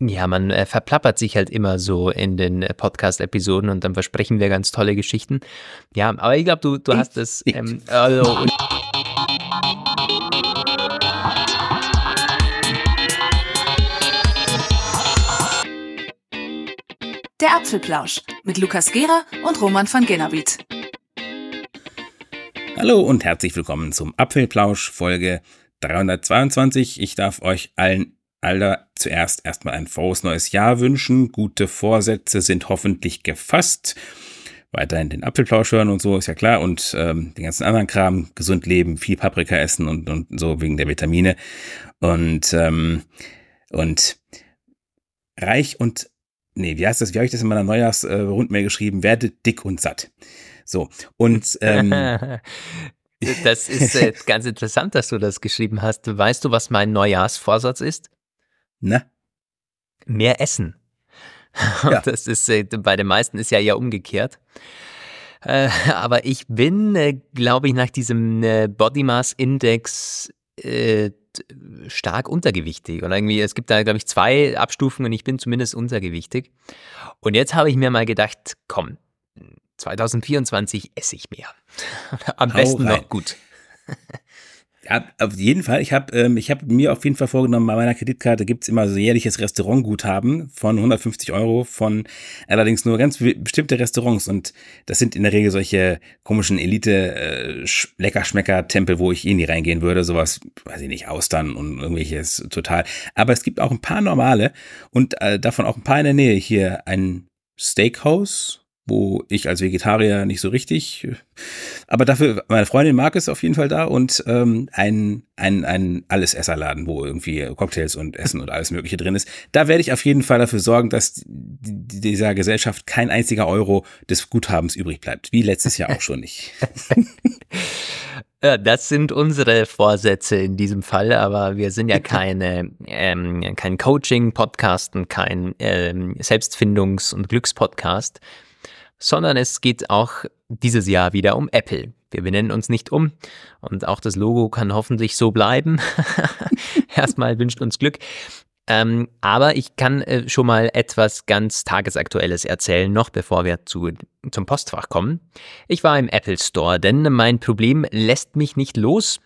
Ja, man äh, verplappert sich halt immer so in den äh, Podcast-Episoden und dann versprechen wir ganz tolle Geschichten. Ja, aber ich glaube, du, du hast es. Ähm, also, Der Apfelplausch mit Lukas Gera und Roman van Genabit. Hallo und herzlich willkommen zum Apfelplausch Folge 322. Ich darf euch allen aller zuerst erstmal ein frohes neues Jahr wünschen. Gute Vorsätze sind hoffentlich gefasst. Weiterhin den Apfelplausch hören und so, ist ja klar. Und ähm, den ganzen anderen Kram, gesund leben, viel Paprika essen und, und so wegen der Vitamine. Und, ähm, und reich und nee, wie heißt das, wie habe ich das in meiner Neujahrsrundmail geschrieben? Werde dick und satt. So, und ähm, Das ist äh, ganz interessant, dass du das geschrieben hast. Weißt du, was mein Neujahrsvorsatz ist? Na? Mehr essen. Ja. Das ist äh, bei den meisten ist ja ja umgekehrt. Äh, aber ich bin, äh, glaube ich, nach diesem äh, Body Mass Index stark untergewichtig. Und irgendwie, es gibt da, glaube ich, zwei Abstufungen und ich bin zumindest untergewichtig. Und jetzt habe ich mir mal gedacht, komm, 2024 esse ich mehr. Am Hau besten rein. noch gut. Ja, auf jeden Fall. Ich habe ähm, ich hab mir auf jeden Fall vorgenommen, bei meiner Kreditkarte gibt's immer so jährliches Restaurantguthaben von 150 Euro von allerdings nur ganz bestimmte Restaurants. Und das sind in der Regel solche komischen Elite-Leckerschmecker-Tempel, äh, wo ich eh nie reingehen würde. Sowas, weiß ich nicht, Austern und irgendwelches total. Aber es gibt auch ein paar normale und äh, davon auch ein paar in der Nähe. Hier ein Steakhouse wo ich als Vegetarier nicht so richtig, aber dafür, meine Freundin mag es auf jeden Fall da und ähm, ein, ein, ein Allesesserladen, wo irgendwie Cocktails und Essen und alles Mögliche drin ist. Da werde ich auf jeden Fall dafür sorgen, dass dieser Gesellschaft kein einziger Euro des Guthabens übrig bleibt, wie letztes Jahr auch schon nicht. Ja, das sind unsere Vorsätze in diesem Fall, aber wir sind ja keine, ähm, kein Coaching-Podcast und kein ähm, Selbstfindungs- und Glückspodcast sondern es geht auch dieses Jahr wieder um Apple. Wir benennen uns nicht um und auch das Logo kann hoffentlich so bleiben. Erstmal wünscht uns Glück. Ähm, aber ich kann äh, schon mal etwas ganz Tagesaktuelles erzählen, noch bevor wir zu, zum Postfach kommen. Ich war im Apple Store, denn mein Problem lässt mich nicht los.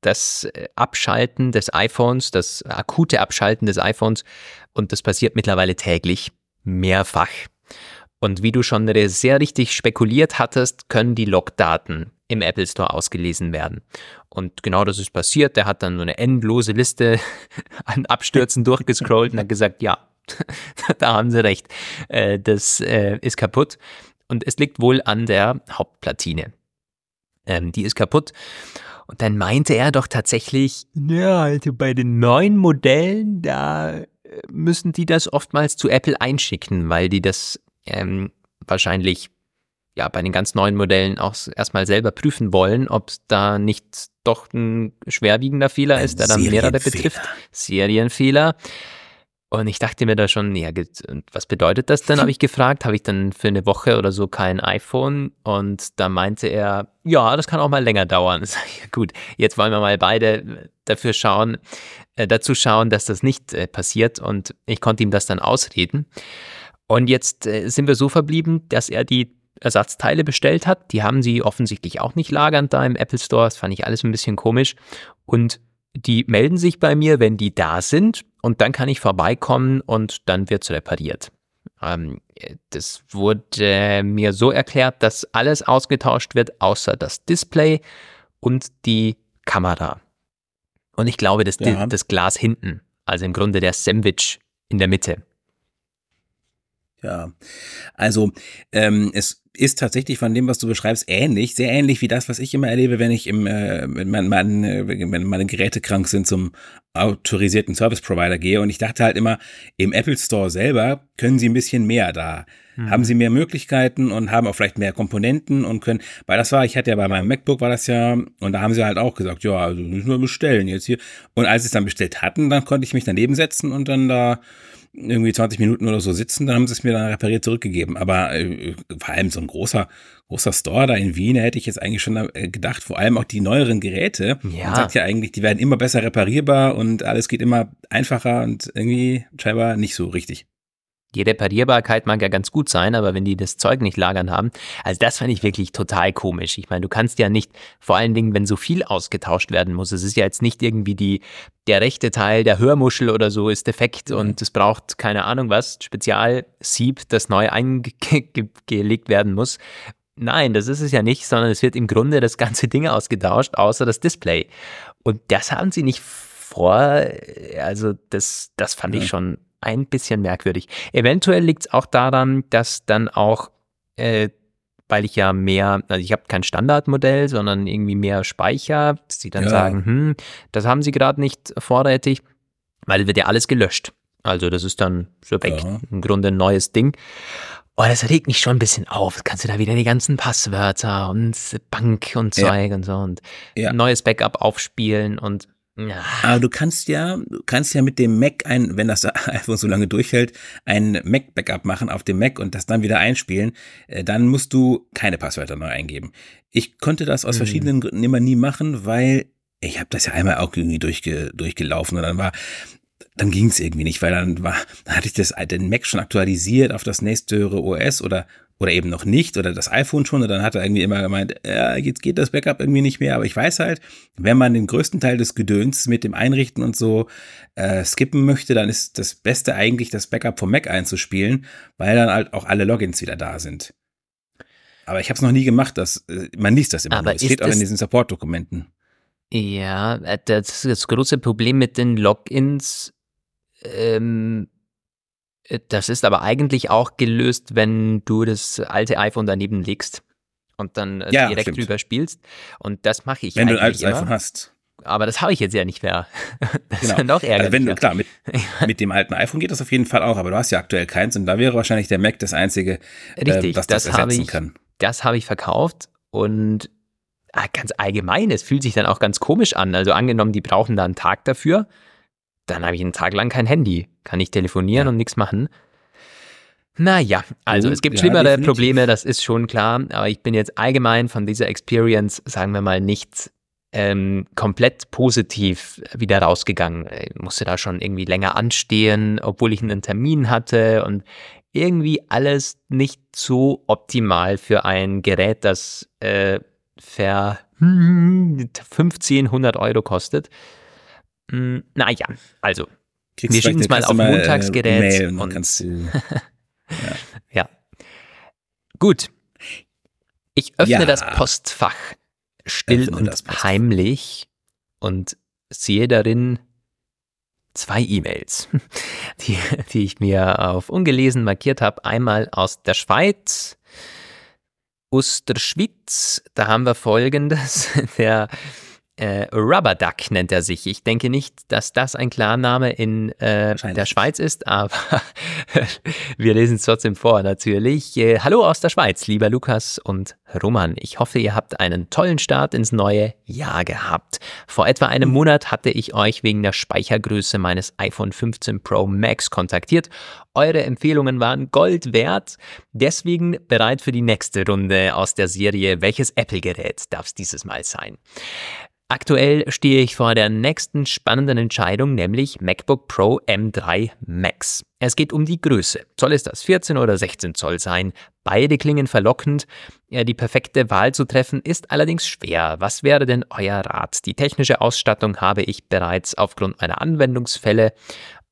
Das äh, Abschalten des iPhones, das akute Abschalten des iPhones, und das passiert mittlerweile täglich, mehrfach. Und wie du schon sehr richtig spekuliert hattest, können die Logdaten im Apple Store ausgelesen werden. Und genau das ist passiert. Der hat dann so eine endlose Liste an Abstürzen durchgescrollt und hat gesagt, ja, da haben sie recht. Äh, das äh, ist kaputt. Und es liegt wohl an der Hauptplatine. Ähm, die ist kaputt. Und dann meinte er doch tatsächlich, ja, also bei den neuen Modellen, da äh, müssen die das oftmals zu Apple einschicken, weil die das ähm, wahrscheinlich ja bei den ganz neuen Modellen auch erstmal selber prüfen wollen, ob da nicht doch ein schwerwiegender Fehler ein ist, der dann mehrere betrifft. Serienfehler. Und ich dachte mir da schon, ja, was bedeutet das denn, habe ich gefragt. Habe ich dann für eine Woche oder so kein iPhone? Und da meinte er, ja, das kann auch mal länger dauern. Ich, gut, jetzt wollen wir mal beide dafür schauen, äh, dazu schauen, dass das nicht äh, passiert. Und ich konnte ihm das dann ausreden. Und jetzt äh, sind wir so verblieben, dass er die Ersatzteile bestellt hat. Die haben sie offensichtlich auch nicht lagernd da im Apple Store. Das fand ich alles ein bisschen komisch. Und die melden sich bei mir, wenn die da sind. Und dann kann ich vorbeikommen und dann wird es repariert. Ähm, das wurde mir so erklärt, dass alles ausgetauscht wird, außer das Display und die Kamera. Und ich glaube, das, ja. das Glas hinten. Also im Grunde der Sandwich in der Mitte. Ja, also ähm, es ist tatsächlich von dem, was du beschreibst, ähnlich, sehr ähnlich wie das, was ich immer erlebe, wenn ich im, äh, wenn, mein, mein, wenn meine Geräte krank sind, zum autorisierten Service Provider gehe. Und ich dachte halt immer, im Apple Store selber können sie ein bisschen mehr da. Mhm. Haben sie mehr Möglichkeiten und haben auch vielleicht mehr Komponenten und können, weil das war, ich hatte ja bei meinem MacBook war das ja, und da haben sie halt auch gesagt, ja, also müssen wir bestellen jetzt hier. Und als sie es dann bestellt hatten, dann konnte ich mich daneben setzen und dann da irgendwie 20 Minuten oder so sitzen, dann haben sie es mir dann repariert zurückgegeben. Aber äh, vor allem so ein großer, großer Store da in Wien hätte ich jetzt eigentlich schon äh, gedacht, vor allem auch die neueren Geräte. Ja. Man sagt ja eigentlich, die werden immer besser reparierbar und alles geht immer einfacher und irgendwie scheinbar nicht so richtig. Die Reparierbarkeit mag ja ganz gut sein, aber wenn die das Zeug nicht lagern haben, also das fand ich wirklich total komisch. Ich meine, du kannst ja nicht, vor allen Dingen, wenn so viel ausgetauscht werden muss, es ist ja jetzt nicht irgendwie die, der rechte Teil der Hörmuschel oder so ist defekt mhm. und es braucht keine Ahnung was, Spezialsieb, das neu eingelegt werden muss. Nein, das ist es ja nicht, sondern es wird im Grunde das ganze Ding ausgetauscht, außer das Display. Und das haben sie nicht vor, also das, das fand ja. ich schon ein bisschen merkwürdig. Eventuell liegt es auch daran, dass dann auch, äh, weil ich ja mehr, also ich habe kein Standardmodell, sondern irgendwie mehr Speicher, dass sie dann ja. sagen, hm, das haben sie gerade nicht vorrätig, weil wird ja alles gelöscht. Also das ist dann so weg, ja. im Grunde ein neues Ding. Oh, das regt mich schon ein bisschen auf. kannst du da wieder die ganzen Passwörter und Bank und Zeug ja. und so und neues Backup aufspielen und ja. Aber du kannst ja, du kannst ja mit dem Mac ein, wenn das iPhone so lange durchhält, ein Mac-Backup machen auf dem Mac und das dann wieder einspielen. Äh, dann musst du keine Passwörter neu eingeben. Ich konnte das aus mhm. verschiedenen Gründen immer nie machen, weil ich habe das ja einmal auch irgendwie durchge, durchgelaufen und dann war dann ging es irgendwie nicht, weil dann war, dann hatte ich das, den Mac schon aktualisiert auf das nächsthöhere OS oder oder eben noch nicht oder das iPhone schon und dann hat er irgendwie immer gemeint, ja, jetzt geht das Backup irgendwie nicht mehr, aber ich weiß halt, wenn man den größten Teil des Gedöns mit dem Einrichten und so äh, skippen möchte, dann ist das Beste eigentlich das Backup vom Mac einzuspielen, weil dann halt auch alle Logins wieder da sind. Aber ich habe es noch nie gemacht, dass äh, man liest das immer aber nur. Es steht auch in diesen Support-Dokumenten. Ja, äh, das, das große Problem mit den Logins ähm, äh, das ist aber eigentlich auch gelöst, wenn du das alte iPhone daneben legst und dann äh, ja, direkt stimmt. drüber spielst. Und das mache ich. Wenn du ein altes immer. iPhone hast. Aber das habe ich jetzt ja nicht mehr. Das genau. ist noch ärgerlicher. Also wenn klar, mit, mit dem alten iPhone geht das auf jeden Fall auch, aber du hast ja aktuell keins und da wäre wahrscheinlich der Mac das einzige, äh, Richtig, äh, was das, das ersetzen ich, kann. Das habe ich verkauft und ah, ganz allgemein, es fühlt sich dann auch ganz komisch an. Also angenommen, die brauchen da einen Tag dafür dann habe ich einen Tag lang kein Handy. Kann ich telefonieren ja. und nichts machen. Naja, also es gibt ja, schlimmere definitiv. Probleme, das ist schon klar, aber ich bin jetzt allgemein von dieser Experience, sagen wir mal, nicht ähm, komplett positiv wieder rausgegangen. Ich musste da schon irgendwie länger anstehen, obwohl ich einen Termin hatte und irgendwie alles nicht so optimal für ein Gerät, das äh, ver 1500 Euro kostet. Hm, naja, also. Kriegst wir schicken es mal auf mal, Montagsgerät. Äh, und, kannst du, ja. ja. Gut. Ich öffne ja. das Postfach still öffne und Postfach. heimlich und sehe darin zwei E-Mails, die, die ich mir auf ungelesen markiert habe. Einmal aus der Schweiz, Osterschwitz. Da haben wir folgendes. Der äh, Rubber Duck nennt er sich. Ich denke nicht, dass das ein Klarname in äh, der Schweiz ist, aber wir lesen es trotzdem vor, natürlich. Äh, hallo aus der Schweiz, lieber Lukas und Roman. Ich hoffe, ihr habt einen tollen Start ins neue Jahr gehabt. Vor etwa einem hm. Monat hatte ich euch wegen der Speichergröße meines iPhone 15 Pro Max kontaktiert. Eure Empfehlungen waren Gold wert. Deswegen bereit für die nächste Runde aus der Serie Welches Apple-Gerät darf es dieses Mal sein? Aktuell stehe ich vor der nächsten spannenden Entscheidung, nämlich MacBook Pro M3 Max. Es geht um die Größe. Soll es das 14 oder 16 Zoll sein? Beide klingen verlockend. Die perfekte Wahl zu treffen ist allerdings schwer. Was wäre denn euer Rat? Die technische Ausstattung habe ich bereits aufgrund meiner Anwendungsfälle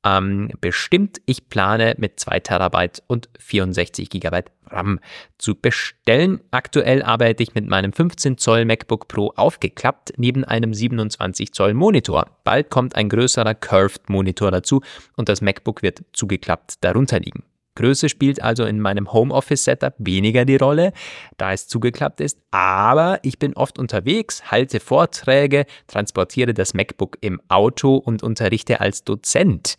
ähm, bestimmt. Ich plane mit 2 Terabyte und 64 Gigabyte RAM zu bestellen. Aktuell arbeite ich mit meinem 15 Zoll MacBook Pro aufgeklappt neben einem 27 Zoll Monitor. Bald kommt ein größerer Curved Monitor dazu und das MacBook wird zugeklappt darunter liegen. Größe spielt also in meinem Homeoffice-Setup weniger die Rolle, da es zugeklappt ist, aber ich bin oft unterwegs, halte Vorträge, transportiere das MacBook im Auto und unterrichte als Dozent.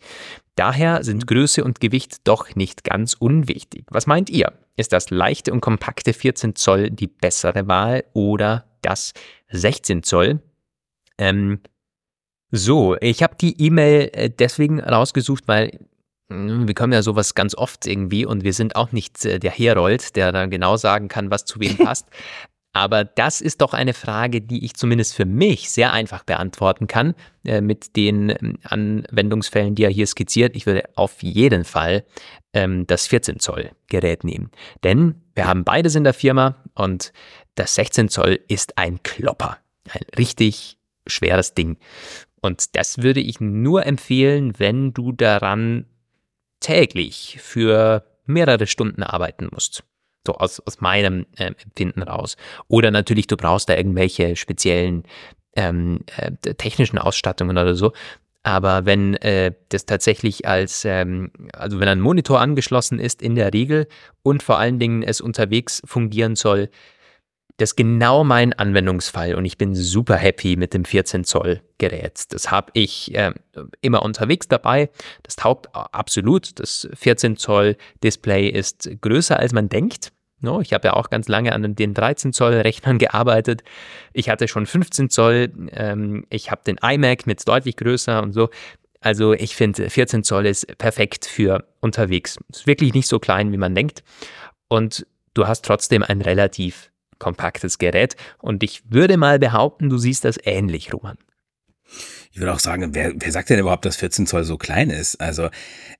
Daher sind mhm. Größe und Gewicht doch nicht ganz unwichtig. Was meint ihr? Ist das leichte und kompakte 14 Zoll die bessere Wahl oder das 16 Zoll? Ähm, so, ich habe die E-Mail äh, deswegen rausgesucht, weil wir können ja sowas ganz oft irgendwie und wir sind auch nicht äh, der Herold, der dann genau sagen kann, was zu wem passt. Aber das ist doch eine Frage, die ich zumindest für mich sehr einfach beantworten kann äh, mit den ähm, Anwendungsfällen, die er hier skizziert. Ich würde auf jeden Fall ähm, das 14 Zoll Gerät nehmen. Denn wir haben beides in der Firma und das 16 Zoll ist ein Klopper. Ein richtig schweres Ding. Und das würde ich nur empfehlen, wenn du daran täglich für mehrere Stunden arbeiten musst. So aus, aus meinem äh, Empfinden raus. Oder natürlich, du brauchst da irgendwelche speziellen ähm, äh, technischen Ausstattungen oder so. Aber wenn äh, das tatsächlich als, ähm, also wenn ein Monitor angeschlossen ist in der Regel und vor allen Dingen es unterwegs fungieren soll, das ist genau mein Anwendungsfall und ich bin super happy mit dem 14 Zoll Gerät. Das habe ich äh, immer unterwegs dabei. Das taugt absolut. Das 14 Zoll Display ist größer als man denkt. No, ich habe ja auch ganz lange an den 13 Zoll Rechnern gearbeitet. Ich hatte schon 15 Zoll. Ähm, ich habe den iMac mit deutlich größer und so. Also ich finde 14 Zoll ist perfekt für unterwegs. Ist wirklich nicht so klein, wie man denkt. Und du hast trotzdem ein relativ kompaktes Gerät. Und ich würde mal behaupten, du siehst das ähnlich, Roman. Ich würde auch sagen, wer, wer sagt denn überhaupt, dass 14 Zoll so klein ist? Also,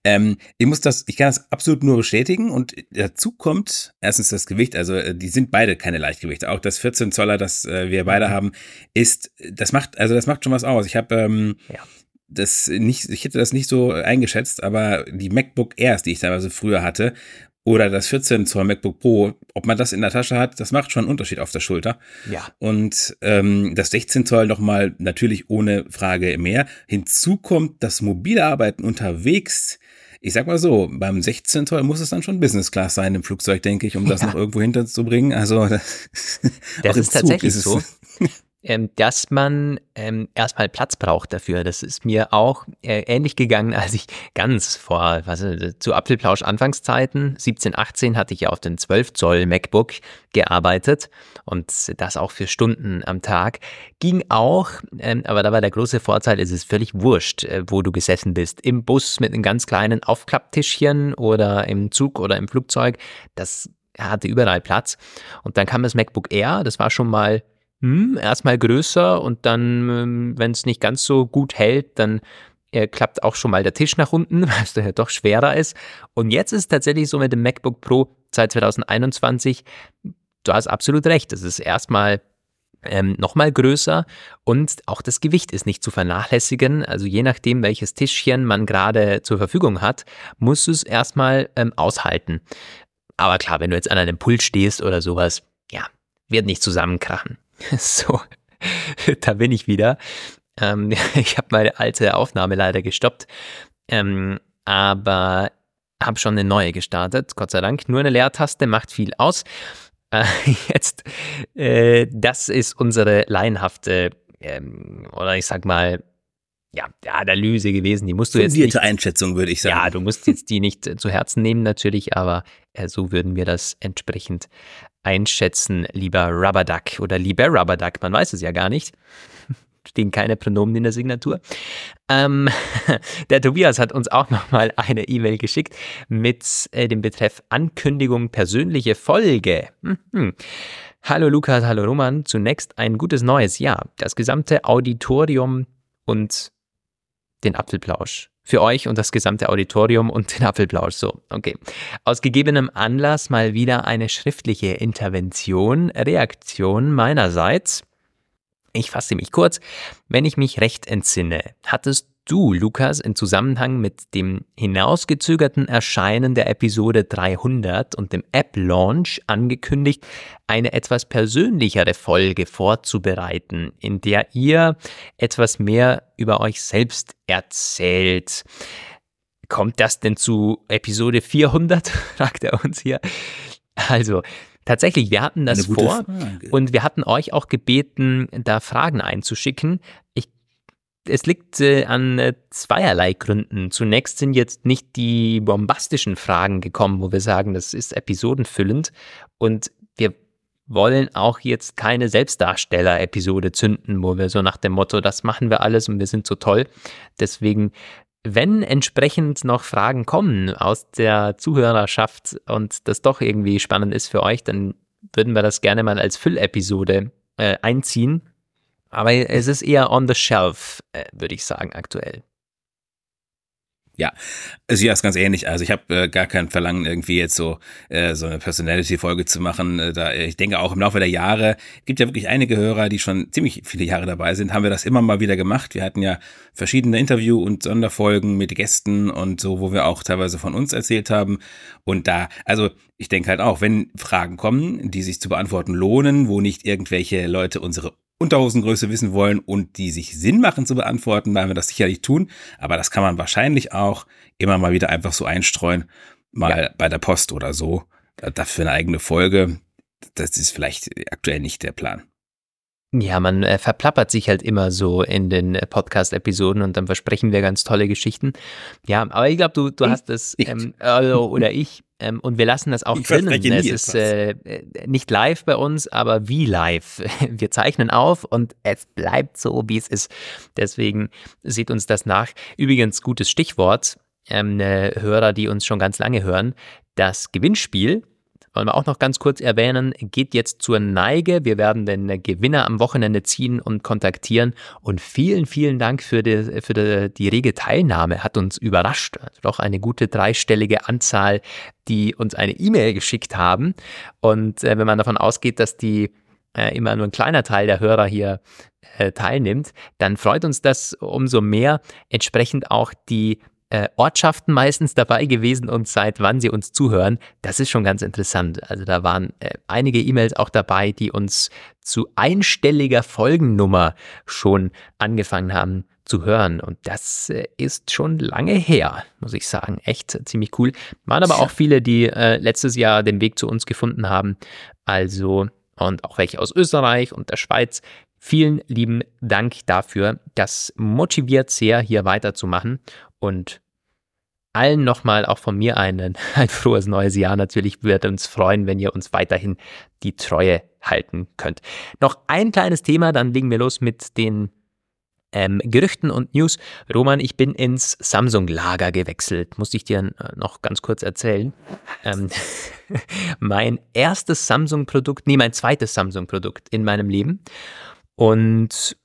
ähm, ich muss das, ich kann das absolut nur bestätigen und dazu kommt erstens das Gewicht, also äh, die sind beide keine Leichtgewichte. Auch das 14 Zoller, das äh, wir beide mhm. haben, ist, das macht, also das macht schon was aus. Ich habe ähm, ja. das nicht, ich hätte das nicht so eingeschätzt, aber die MacBook Airs, die ich teilweise früher hatte, oder das 14 Zoll MacBook Pro, ob man das in der Tasche hat, das macht schon einen Unterschied auf der Schulter. Ja. Und ähm, das 16 Zoll nochmal natürlich ohne Frage mehr. Hinzu kommt das mobile Arbeiten unterwegs. Ich sag mal so, beim 16 Zoll muss es dann schon Business Class sein im Flugzeug, denke ich, um das ja. noch irgendwo hinterzubringen. Also das, das ist tatsächlich ist so. ähm, dass man ähm, erstmal Platz braucht dafür. Das ist mir auch äh, ähnlich gegangen, als ich ganz vor, was ist, zu Apfelplausch Anfangszeiten, 17, 18, hatte ich ja auf den 12 Zoll MacBook gearbeitet und das auch für Stunden am Tag. Ging auch, ähm, aber da war der große Vorteil, es ist völlig wurscht, äh, wo du gesessen bist. Im Bus mit einem ganz kleinen Aufklapptischchen oder im Zug oder im Flugzeug. Das hatte überall Platz. Und dann kam das MacBook Air, das war schon mal hm, erstmal größer und dann, ähm, wenn es nicht ganz so gut hält, dann äh, klappt auch schon mal der Tisch nach unten, weil es ja doch schwerer ist. Und jetzt ist es tatsächlich so mit dem MacBook Pro seit 2021, du hast absolut recht, es ist erstmal ähm, nochmal größer und auch das Gewicht ist nicht zu vernachlässigen. Also je nachdem, welches Tischchen man gerade zur Verfügung hat, muss es erstmal ähm, aushalten. Aber klar, wenn du jetzt an einem Pult stehst oder sowas, ja, wird nicht zusammenkrachen. So, da bin ich wieder. Ähm, ich habe meine alte Aufnahme leider gestoppt, ähm, aber habe schon eine neue gestartet, Gott sei Dank. Nur eine Leertaste macht viel aus. Äh, jetzt, äh, das ist unsere laienhafte, ähm, oder ich sag mal, ja, Analyse gewesen. Die musst du Fundierte jetzt nicht, Einschätzung, würde ich sagen. Ja, du musst jetzt die nicht zu Herzen nehmen natürlich, aber äh, so würden wir das entsprechend einschätzen, lieber Rubberduck oder lieber Rubberduck. Man weiß es ja gar nicht. Stehen keine Pronomen in der Signatur. Ähm, der Tobias hat uns auch nochmal eine E-Mail geschickt mit äh, dem Betreff Ankündigung persönliche Folge. Mhm. Hallo Lukas, hallo Roman. Zunächst ein gutes neues Jahr. Das gesamte Auditorium und den Apfelplausch. Für euch und das gesamte Auditorium und den Apfelplausch. So, okay. Aus gegebenem Anlass mal wieder eine schriftliche Intervention, Reaktion meinerseits. Ich fasse mich kurz. Wenn ich mich recht entsinne, hattest du, Lukas, in Zusammenhang mit dem hinausgezögerten Erscheinen der Episode 300 und dem App-Launch angekündigt, eine etwas persönlichere Folge vorzubereiten, in der ihr etwas mehr über euch selbst erzählt. Kommt das denn zu Episode 400? fragt er uns hier. Also, Tatsächlich, wir hatten das vor Frage. und wir hatten euch auch gebeten, da Fragen einzuschicken. Ich es liegt äh, an äh, zweierlei Gründen. Zunächst sind jetzt nicht die bombastischen Fragen gekommen, wo wir sagen, das ist episodenfüllend. Und wir wollen auch jetzt keine Selbstdarsteller-Episode zünden, wo wir so nach dem Motto, das machen wir alles und wir sind so toll. Deswegen wenn entsprechend noch Fragen kommen aus der Zuhörerschaft und das doch irgendwie spannend ist für euch, dann würden wir das gerne mal als Füllepisode äh, einziehen. Aber es ist eher on the shelf, äh, würde ich sagen, aktuell. Ja, ja, ist ganz ähnlich. Also ich habe äh, gar kein Verlangen, irgendwie jetzt so äh, so eine Personality-Folge zu machen. Äh, da ich denke auch im Laufe der Jahre gibt ja wirklich einige Hörer, die schon ziemlich viele Jahre dabei sind, haben wir das immer mal wieder gemacht. Wir hatten ja verschiedene Interview- und Sonderfolgen mit Gästen und so, wo wir auch teilweise von uns erzählt haben. Und da, also ich denke halt auch, wenn Fragen kommen, die sich zu beantworten lohnen, wo nicht irgendwelche Leute unsere Unterhosengröße wissen wollen und die sich Sinn machen zu beantworten, werden wir das sicherlich tun. Aber das kann man wahrscheinlich auch immer mal wieder einfach so einstreuen, mal ja. bei der Post oder so. Dafür eine eigene Folge. Das ist vielleicht aktuell nicht der Plan. Ja, man äh, verplappert sich halt immer so in den äh, Podcast-Episoden und dann versprechen wir ganz tolle Geschichten. Ja, aber ich glaube, du, du hast es, ähm, also, oder ich, ähm, und wir lassen das auch ich drinnen. Es ist äh, äh, nicht live bei uns, aber wie live. Wir zeichnen auf und es bleibt so, wie es ist. Deswegen sieht uns das nach. Übrigens, gutes Stichwort. Ähm, Hörer, die uns schon ganz lange hören. Das Gewinnspiel wollen wir auch noch ganz kurz erwähnen, geht jetzt zur Neige. Wir werden den Gewinner am Wochenende ziehen und kontaktieren. Und vielen, vielen Dank für die, für die, die rege Teilnahme. Hat uns überrascht. Also doch eine gute dreistellige Anzahl, die uns eine E-Mail geschickt haben. Und äh, wenn man davon ausgeht, dass die äh, immer nur ein kleiner Teil der Hörer hier äh, teilnimmt, dann freut uns das umso mehr. Entsprechend auch die äh, Ortschaften meistens dabei gewesen und seit wann sie uns zuhören. Das ist schon ganz interessant. Also da waren äh, einige E-Mails auch dabei, die uns zu einstelliger Folgennummer schon angefangen haben zu hören. Und das äh, ist schon lange her, muss ich sagen. Echt ziemlich cool. Waren aber auch viele, die äh, letztes Jahr den Weg zu uns gefunden haben. Also, und auch welche aus Österreich und der Schweiz. Vielen lieben Dank dafür. Das motiviert sehr, hier weiterzumachen. Und allen nochmal auch von mir einen, ein frohes neues Jahr. Natürlich würde uns freuen, wenn ihr uns weiterhin die Treue halten könnt. Noch ein kleines Thema, dann legen wir los mit den ähm, Gerüchten und News. Roman, ich bin ins Samsung-Lager gewechselt. Muss ich dir äh, noch ganz kurz erzählen. Ähm, mein erstes Samsung-Produkt, nee, mein zweites Samsung-Produkt in meinem Leben. Und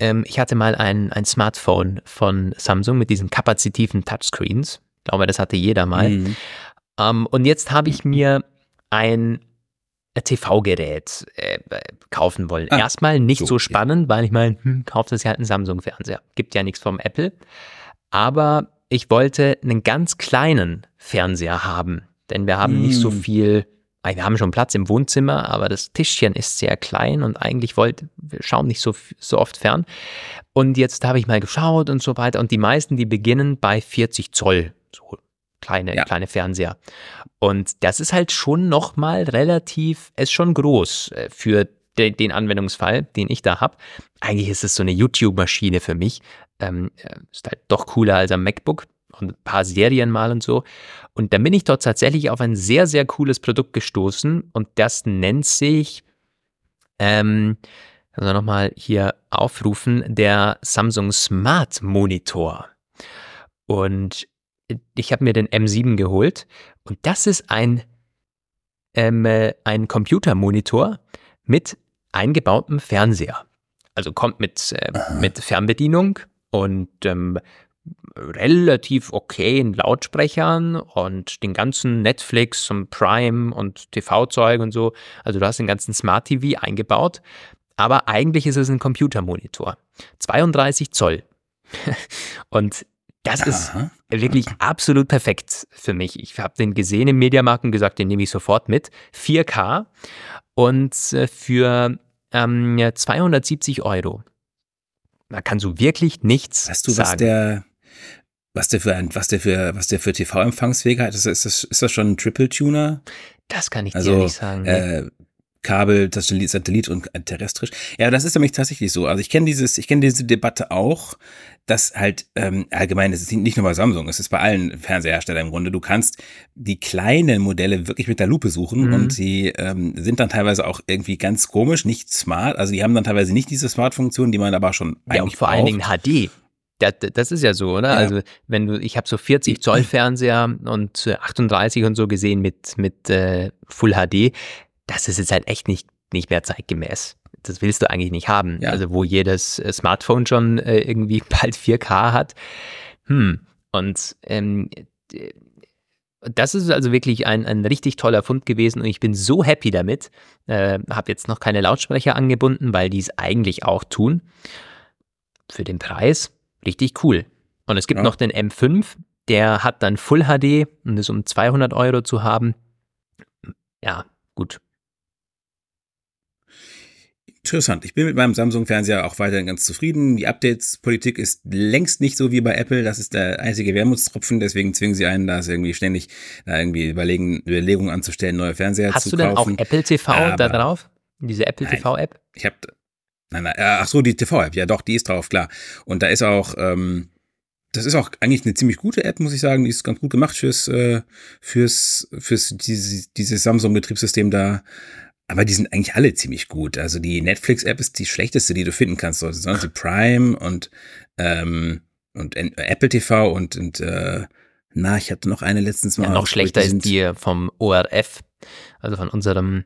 ähm, ich hatte mal ein, ein Smartphone von Samsung mit diesen kapazitiven Touchscreens glaube, das hatte jeder mal. Mhm. Ähm, und jetzt habe ich mir ein TV-Gerät äh, kaufen wollen. Ah, Erstmal nicht so, so spannend, ja. weil ich meine, hm, kauft das ja halt einen Samsung-Fernseher. Gibt ja nichts vom Apple. Aber ich wollte einen ganz kleinen Fernseher haben, denn wir haben mm. nicht so mhm. viel. Wir haben schon Platz im Wohnzimmer, aber das Tischchen ist sehr klein und eigentlich wollte, wir schauen nicht so, so oft fern. Und jetzt habe ich mal geschaut und so weiter. Und die meisten, die beginnen bei 40 Zoll so kleine, ja. kleine Fernseher. Und das ist halt schon nochmal relativ, ist schon groß äh, für den, den Anwendungsfall, den ich da habe. Eigentlich ist es so eine YouTube-Maschine für mich. Ähm, äh, ist halt doch cooler als am MacBook und ein paar Serien mal und so. Und dann bin ich dort tatsächlich auf ein sehr, sehr cooles Produkt gestoßen und das nennt sich, ähm, also nochmal hier aufrufen, der Samsung Smart Monitor. Und ich habe mir den M7 geholt und das ist ein, ähm, äh, ein Computermonitor mit eingebautem Fernseher. Also kommt mit, äh, mit Fernbedienung und ähm, relativ okayen Lautsprechern und den ganzen Netflix und Prime und TV-Zeug und so. Also du hast den ganzen Smart TV eingebaut, aber eigentlich ist es ein Computermonitor. 32 Zoll. und das ist wirklich absolut perfekt für mich. Ich habe den gesehen im Mediamarkt und gesagt, den nehme ich sofort mit. 4K und äh, für ähm, 270 Euro. Da kannst du wirklich nichts weißt du, sagen. Was der, was der für ein, was der für, was der für TV-Empfangswege hat? Ist das, ist, das, schon ein Triple Tuner? Das kann ich also, dir nicht sagen. Äh, Kabel, das Satellit und terrestrisch. Ja, das ist nämlich tatsächlich so. Also ich kenne dieses, ich kenne diese Debatte auch, dass halt ähm, allgemein, es ist nicht nur bei Samsung, es ist bei allen Fernseherstellern im Grunde. Du kannst die kleinen Modelle wirklich mit der Lupe suchen mhm. und die ähm, sind dann teilweise auch irgendwie ganz komisch, nicht smart. Also die haben dann teilweise nicht diese Smart-Funktion, die man aber schon ja, eigentlich und vor braucht. allen Dingen HD. Das, das ist ja so, oder? Ja. Also wenn du, ich habe so 40 Zoll Fernseher und 38 und so gesehen mit, mit äh, Full HD. Das ist jetzt halt echt nicht, nicht mehr zeitgemäß. Das willst du eigentlich nicht haben. Ja. Also wo jedes äh, Smartphone schon äh, irgendwie bald 4K hat. Hm. Und ähm, das ist also wirklich ein, ein richtig toller Fund gewesen und ich bin so happy damit. Äh, habe jetzt noch keine Lautsprecher angebunden, weil die es eigentlich auch tun. Für den Preis richtig cool. Und es gibt ja. noch den M5, der hat dann Full HD und ist um 200 Euro zu haben. Ja, gut. Interessant. Ich bin mit meinem Samsung-Fernseher auch weiterhin ganz zufrieden. Die Updates-Politik ist längst nicht so wie bei Apple. Das ist der einzige Wermutstropfen. Deswegen zwingen sie einen, da irgendwie ständig da irgendwie überlegen, Überlegungen anzustellen, neue Fernseher Hast zu kaufen. Hast du denn auch Apple TV Aber da drauf? Diese Apple TV-App? Ich habe, nein, nein, äh, ach so, die TV-App. Ja, doch, die ist drauf, klar. Und da ist auch, ähm, das ist auch eigentlich eine ziemlich gute App, muss ich sagen. Die ist ganz gut gemacht fürs, äh, fürs, fürs dieses, dieses Samsung-Betriebssystem da. Aber die sind eigentlich alle ziemlich gut. Also die Netflix-App ist die schlechteste, die du finden kannst. Sonst die Prime und, ähm, und Apple TV und, und äh, na, ich hatte noch eine letztens mal. Ja, noch schlechter ist die vom ORF, also von unserem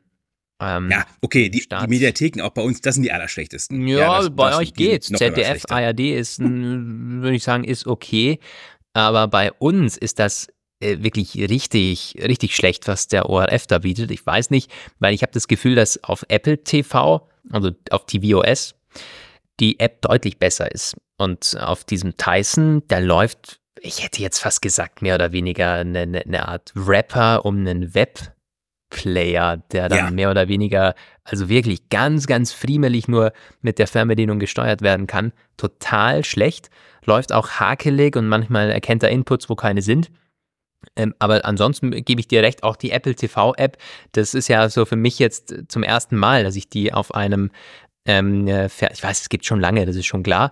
ähm, ja, okay, die, die, Mediatheken auch bei uns, das sind die allerschlechtesten. Ja, ja das, bei das, euch geht's. ZDF, ARD ist, würde ich sagen, ist okay. Aber bei uns ist das äh, wirklich richtig, richtig schlecht, was der ORF da bietet. Ich weiß nicht, weil ich habe das Gefühl, dass auf Apple TV, also auf tvOS, die App deutlich besser ist. Und auf diesem Tyson, da läuft, ich hätte jetzt fast gesagt, mehr oder weniger eine, eine Art Rapper um einen Webplayer, der dann ja. mehr oder weniger, also wirklich ganz, ganz friemelig nur mit der Fernbedienung gesteuert werden kann. Total schlecht. Läuft auch hakelig und manchmal erkennt er Inputs, wo keine sind. Ähm, aber ansonsten gebe ich dir recht, auch die Apple TV App, das ist ja so für mich jetzt zum ersten Mal, dass ich die auf einem, ähm, äh, ich weiß, es gibt schon lange, das ist schon klar,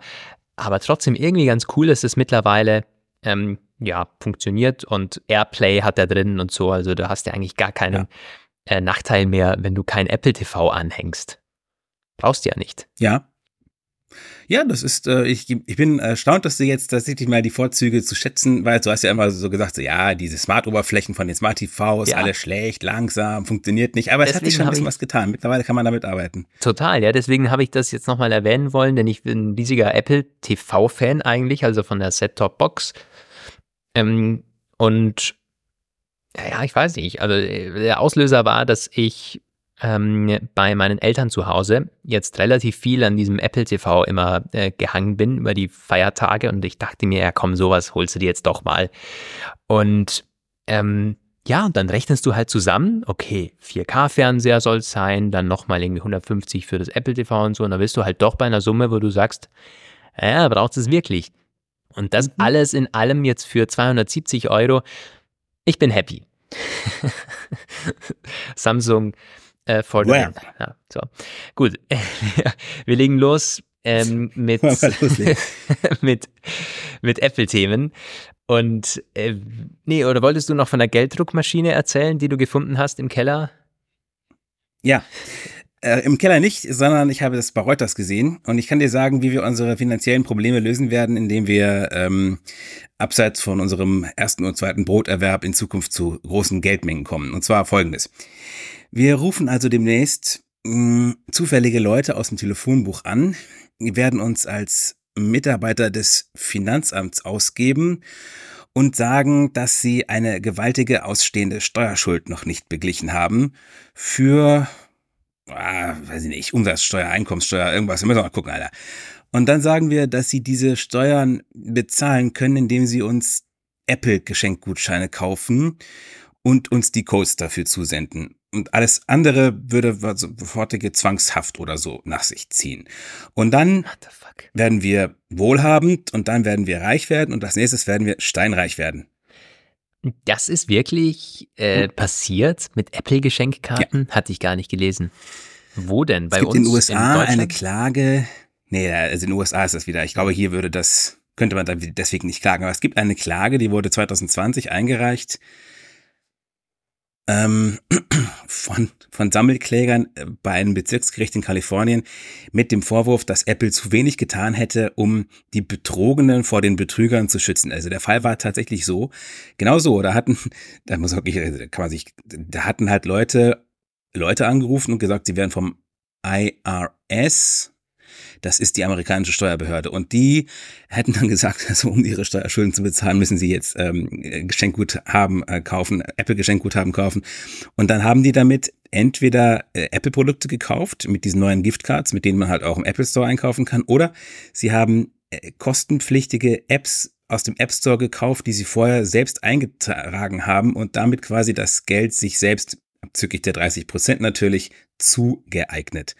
aber trotzdem irgendwie ganz cool, dass es mittlerweile ähm, ja, funktioniert und Airplay hat da drin und so, also du hast ja eigentlich gar keinen ja. äh, Nachteil mehr, wenn du kein Apple TV anhängst. Brauchst du ja nicht. Ja, ja, das ist, äh, ich, ich bin erstaunt, dass du jetzt tatsächlich mal die Vorzüge zu schätzen, weil du hast ja immer so gesagt, so, ja, diese Smart-Oberflächen von den Smart TVs, ja. alles schlecht, langsam, funktioniert nicht, aber deswegen es hat sich schon ein bisschen was getan. Mittlerweile kann man damit arbeiten. Total, ja, deswegen habe ich das jetzt nochmal erwähnen wollen, denn ich bin ein riesiger Apple TV-Fan eigentlich, also von der Set-Top-Box. Ähm, und ja, ich weiß nicht, also äh, der Auslöser war, dass ich ähm, bei meinen Eltern zu Hause jetzt relativ viel an diesem Apple TV immer äh, gehangen bin über die Feiertage und ich dachte mir, ja komm, sowas holst du dir jetzt doch mal. Und ähm, ja, und dann rechnest du halt zusammen, okay, 4K-Fernseher soll es sein, dann nochmal irgendwie 150 für das Apple TV und so, und dann bist du halt doch bei einer Summe, wo du sagst, ja, brauchst du es wirklich. Und das mhm. alles in allem jetzt für 270 Euro. Ich bin happy. Samsung äh, for the well. ja, so. Gut, wir legen los ähm, mit, mit, mit Apple-Themen. Und äh, nee, oder wolltest du noch von der Gelddruckmaschine erzählen, die du gefunden hast im Keller? Ja, äh, im Keller nicht, sondern ich habe das bei Reuters gesehen und ich kann dir sagen, wie wir unsere finanziellen Probleme lösen werden, indem wir ähm, abseits von unserem ersten und zweiten Broterwerb in Zukunft zu großen Geldmengen kommen. Und zwar folgendes. Wir rufen also demnächst mh, hm, zufällige Leute aus dem Telefonbuch an, werden uns als Mitarbeiter des Finanzamts ausgeben und sagen, dass sie eine gewaltige ausstehende Steuerschuld noch nicht beglichen haben für, ah, weiß ich nicht, Umsatzsteuer, Einkommenssteuer, irgendwas, wir müssen mal gucken, Alter. Und dann sagen wir, dass sie diese Steuern bezahlen können, indem sie uns Apple-Geschenkgutscheine kaufen und uns die Codes dafür zusenden. Und alles andere würde sofortige Zwangshaft oder so nach sich ziehen. Und dann werden wir wohlhabend und dann werden wir reich werden und als nächstes werden wir steinreich werden. Das ist wirklich äh, hm. passiert mit Apple-Geschenkkarten? Ja. Hatte ich gar nicht gelesen. Wo denn? Bei es gibt uns in den USA in eine Klage. Nee, also in den USA ist das wieder. Ich glaube, hier würde das, könnte man deswegen nicht klagen. Aber es gibt eine Klage, die wurde 2020 eingereicht ähm, von, von Sammelklägern äh, bei einem Bezirksgericht in Kalifornien mit dem Vorwurf, dass Apple zu wenig getan hätte, um die Betrogenen vor den Betrügern zu schützen. Also der Fall war tatsächlich so. Genau so. Da hatten, da muss wirklich, kann man sich, da hatten halt Leute, Leute angerufen und gesagt, sie wären vom IRS, das ist die amerikanische Steuerbehörde. Und die hätten dann gesagt, also um ihre Steuerschulden zu bezahlen, müssen sie jetzt ähm, Geschenkguthaben äh, kaufen, Apple-Geschenkguthaben kaufen. Und dann haben die damit entweder äh, Apple-Produkte gekauft mit diesen neuen Giftcards, mit denen man halt auch im Apple Store einkaufen kann, oder sie haben äh, kostenpflichtige Apps aus dem App Store gekauft, die sie vorher selbst eingetragen haben und damit quasi das Geld sich selbst, abzüglich der 30 Prozent natürlich, zugeeignet.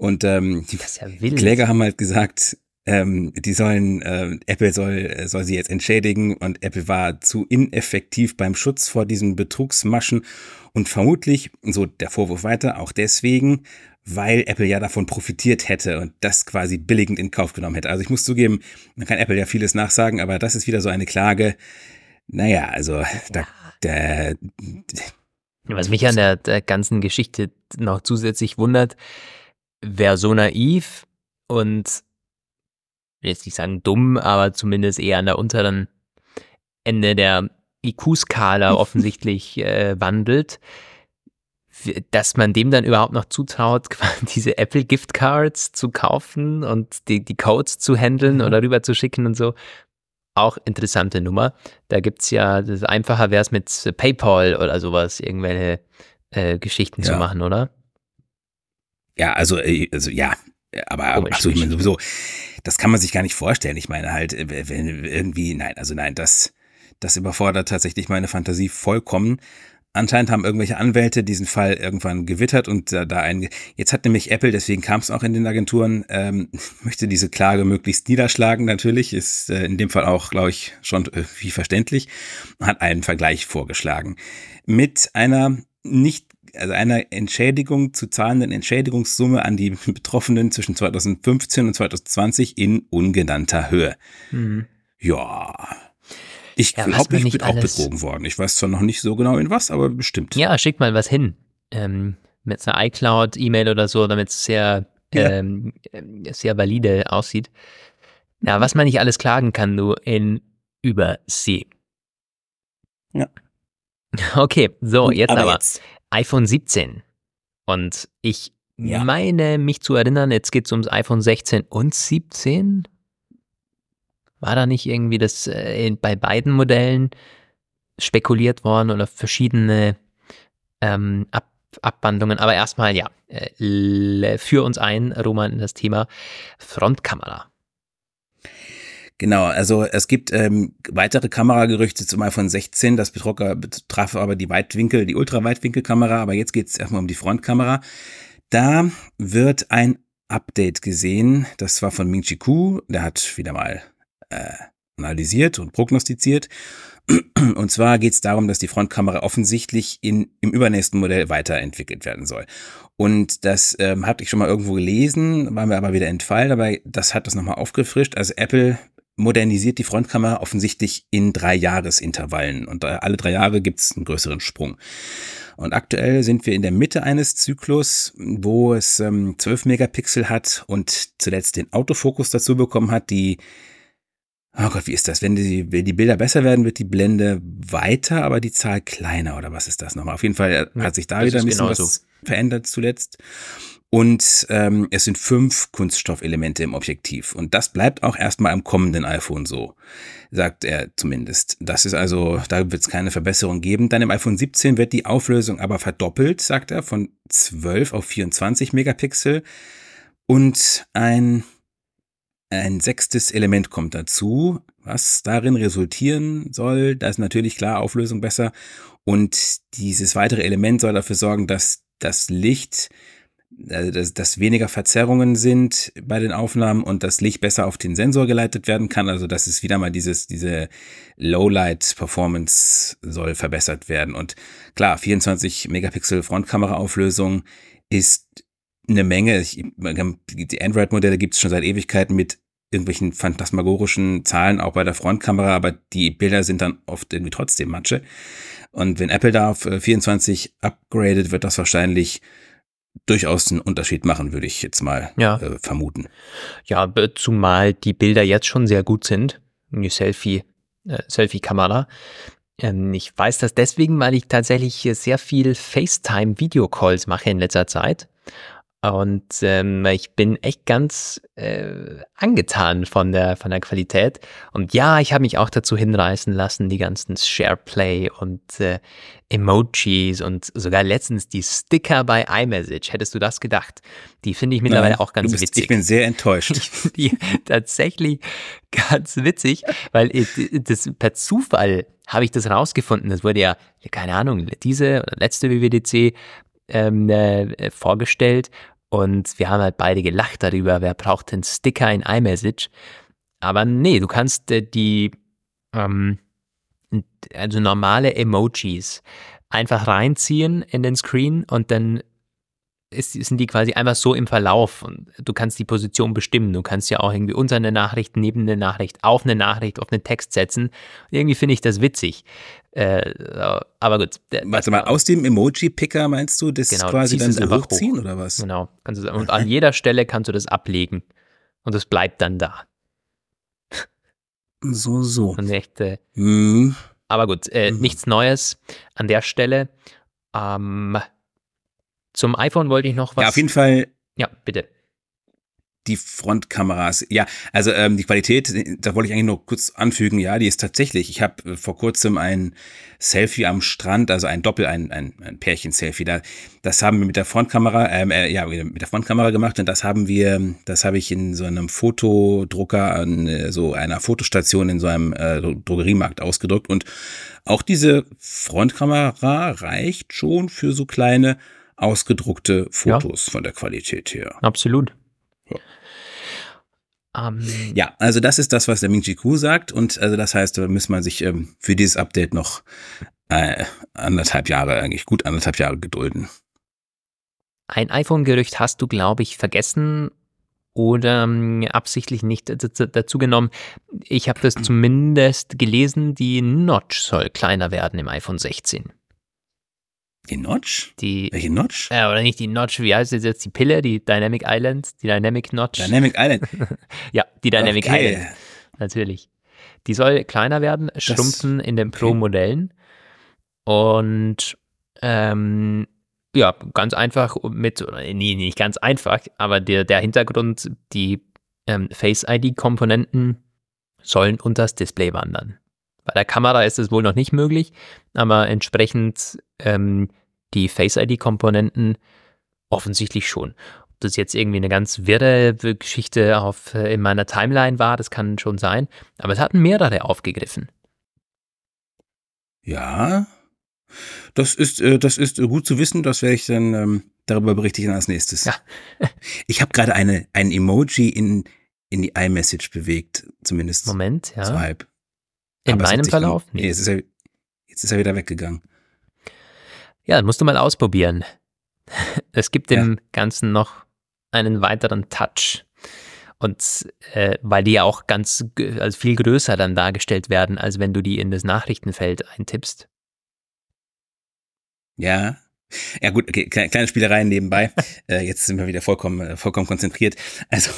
Und ähm, die ja Kläger haben halt gesagt, ähm, die sollen, äh, Apple soll, soll sie jetzt entschädigen und Apple war zu ineffektiv beim Schutz vor diesen Betrugsmaschen und vermutlich, so der Vorwurf weiter, auch deswegen, weil Apple ja davon profitiert hätte und das quasi billigend in Kauf genommen hätte. Also ich muss zugeben, man kann Apple ja vieles nachsagen, aber das ist wieder so eine Klage. Naja, also da, da, was mich an der, der ganzen Geschichte noch zusätzlich wundert, wer so naiv und will jetzt nicht sagen dumm, aber zumindest eher an der unteren Ende der IQ-Skala offensichtlich äh, wandelt, dass man dem dann überhaupt noch zutraut, diese Apple Gift Cards zu kaufen und die, die Codes zu handeln mhm. oder rüber zu schicken und so. Auch interessante Nummer. Da gibt es ja, das einfacher wäre es mit PayPal oder sowas, irgendwelche äh, Geschichten ja. zu machen, oder? Ja, also, äh, also ja, aber oh, also, ich meine sowieso, das kann man sich gar nicht vorstellen. Ich meine halt, äh, wenn irgendwie, nein, also nein, das, das überfordert tatsächlich meine Fantasie vollkommen. Anscheinend haben irgendwelche Anwälte diesen Fall irgendwann gewittert und da, da ein. Jetzt hat nämlich Apple, deswegen kam es auch in den Agenturen, ähm, möchte diese Klage möglichst niederschlagen. Natürlich ist äh, in dem Fall auch, glaube ich, schon wie verständlich. Hat einen Vergleich vorgeschlagen mit einer nicht also einer Entschädigung zu zahlenden Entschädigungssumme an die Betroffenen zwischen 2015 und 2020 in ungenannter Höhe. Mhm. Ja. Ich ja, glaube, ich bin auch betrogen worden. Ich weiß zwar noch nicht so genau in was, aber bestimmt. Ja, schick mal was hin. Ähm, mit einer iCloud-E-Mail oder so, damit es sehr, ja. ähm, sehr valide aussieht. Na, was man nicht alles klagen kann, du in Übersee. Ja. Okay, so, jetzt aber. aber. Jetzt iPhone 17. Und ich ja. meine mich zu erinnern, jetzt geht es ums iPhone 16 und 17. War da nicht irgendwie das äh, bei beiden Modellen spekuliert worden oder verschiedene ähm, Ab Abwandlungen? Aber erstmal ja, äh, für uns ein, Roman, in das Thema Frontkamera. Genau, also es gibt ähm, weitere Kameragerüchte zum iPhone 16. Das betraf aber die Weitwinkel, die Ultraweitwinkelkamera, aber jetzt geht es erstmal um die Frontkamera. Da wird ein Update gesehen. Das war von Ming Chi Ku. Der hat wieder mal äh, analysiert und prognostiziert. Und zwar geht es darum, dass die Frontkamera offensichtlich in, im übernächsten Modell weiterentwickelt werden soll. Und das ähm, hatte ich schon mal irgendwo gelesen, war mir aber wieder entfallen, aber das hat das nochmal aufgefrischt. Also Apple modernisiert die Frontkamera offensichtlich in drei Jahresintervallen und alle drei Jahre gibt es einen größeren Sprung. Und aktuell sind wir in der Mitte eines Zyklus, wo es ähm, 12 Megapixel hat und zuletzt den Autofokus dazu bekommen hat, die Oh Gott, wie ist das? Wenn die, wenn die Bilder besser werden, wird die Blende weiter, aber die Zahl kleiner oder was ist das nochmal? Auf jeden Fall hat sich da wieder ein bisschen was verändert zuletzt. Und ähm, es sind fünf Kunststoffelemente im Objektiv. Und das bleibt auch erstmal am kommenden iPhone so, sagt er zumindest. Das ist also, da wird es keine Verbesserung geben. Dann im iPhone 17 wird die Auflösung aber verdoppelt, sagt er, von 12 auf 24 Megapixel. Und ein, ein sechstes Element kommt dazu, was darin resultieren soll. Da ist natürlich klar Auflösung besser. Und dieses weitere Element soll dafür sorgen, dass das Licht dass, dass weniger Verzerrungen sind bei den Aufnahmen und das Licht besser auf den Sensor geleitet werden kann. Also dass es wieder mal dieses, diese Lowlight-Performance soll verbessert werden. Und klar, 24 Megapixel Frontkamera-Auflösung ist eine Menge. Ich, die Android-Modelle gibt es schon seit Ewigkeiten mit irgendwelchen phantasmagorischen Zahlen auch bei der Frontkamera, aber die Bilder sind dann oft irgendwie trotzdem Matsche. Und wenn Apple da auf 24 äh, upgradet, wird das wahrscheinlich durchaus einen Unterschied machen, würde ich jetzt mal ja. äh, vermuten. Ja, zumal die Bilder jetzt schon sehr gut sind. Die Selfie, äh, Selfie-Kamera. Ähm, ich weiß das deswegen, weil ich tatsächlich sehr viel FaceTime-Video-Calls mache in letzter Zeit. Und ähm, ich bin echt ganz äh, angetan von der, von der Qualität. Und ja, ich habe mich auch dazu hinreißen lassen, die ganzen SharePlay und äh, Emojis und sogar letztens die Sticker bei iMessage. Hättest du das gedacht? Die finde ich mittlerweile Nein, auch ganz bist, witzig. Ich bin sehr enttäuscht. die tatsächlich ganz witzig, weil das per Zufall habe ich das rausgefunden. Das wurde ja, keine Ahnung, diese oder letzte WWDC ähm, äh, vorgestellt und wir haben halt beide gelacht darüber, wer braucht den Sticker in iMessage. Aber nee, du kannst äh, die, ähm, also normale Emojis einfach reinziehen in den Screen und dann ist, sind die quasi einfach so im Verlauf und du kannst die Position bestimmen. Du kannst ja auch irgendwie unter eine Nachricht, neben eine Nachricht, auf eine Nachricht, auf einen Text setzen. Und irgendwie finde ich das witzig. Äh, aber gut. Warte mal, aus dem Emoji-Picker meinst du, das genau, quasi dann so hochziehen hoch. oder was? Genau. Kannst du, und an jeder Stelle kannst du das ablegen und es bleibt dann da. So, so. Und echt, äh, mhm. Aber gut, äh, mhm. nichts Neues an der Stelle. Ähm, zum iPhone wollte ich noch was. Ja, auf jeden Fall. Ja, bitte. Die Frontkameras, ja, also ähm, die Qualität, da wollte ich eigentlich nur kurz anfügen, ja, die ist tatsächlich. Ich habe äh, vor kurzem ein Selfie am Strand, also ein Doppel, ein, ein, ein Pärchen-Selfie. Da, das haben wir mit der Frontkamera, ähm, äh, ja, mit der Frontkamera gemacht und das haben wir, das habe ich in so einem Fotodrucker an äh, so einer Fotostation in so einem äh, Drogeriemarkt ausgedruckt und auch diese Frontkamera reicht schon für so kleine ausgedruckte Fotos ja. von der Qualität her. Absolut. Ja. Um, ähm, ja, also das ist das, was der Ming Chi Ku sagt. Und also das heißt, da muss man sich ähm, für dieses Update noch äh, anderthalb Jahre, eigentlich gut anderthalb Jahre gedulden. Ein iPhone-Gerücht hast du, glaube ich, vergessen oder ähm, absichtlich nicht dazu genommen. Ich habe das zumindest gelesen, die Notch soll kleiner werden im iPhone 16. Die Notch? Die, Welche Notch? Ja, oder nicht die Notch, wie heißt das jetzt? Die Pille, die Dynamic Island, die Dynamic Notch. Dynamic Island. ja, die Dynamic okay. Island. Natürlich. Die soll kleiner werden, schrumpfen das, in den Pro-Modellen. Und ähm, ja, ganz einfach mit, nee, nicht ganz einfach, aber der, der Hintergrund, die ähm, Face-ID-Komponenten sollen unter das Display wandern. Bei der Kamera ist es wohl noch nicht möglich, aber entsprechend ähm, die Face-ID-Komponenten offensichtlich schon. Ob das jetzt irgendwie eine ganz wirre Geschichte auf, äh, in meiner Timeline war, das kann schon sein, aber es hatten mehrere aufgegriffen. Ja, das ist, äh, das ist gut zu wissen, das werde ich dann, ähm, darüber berichte ich dann als nächstes. Ja. ich habe gerade eine, ein Emoji in, in die iMessage bewegt, zumindest. Moment, ja. So halb. In Aber meinem Verlauf? Nee, jetzt ist, er, jetzt ist er wieder weggegangen. Ja, musst du mal ausprobieren. Es gibt dem ja. Ganzen noch einen weiteren Touch. Und äh, weil die ja auch ganz also viel größer dann dargestellt werden, als wenn du die in das Nachrichtenfeld eintippst. Ja. Ja gut, okay, kleine Spielereien nebenbei. äh, jetzt sind wir wieder vollkommen, äh, vollkommen konzentriert. Also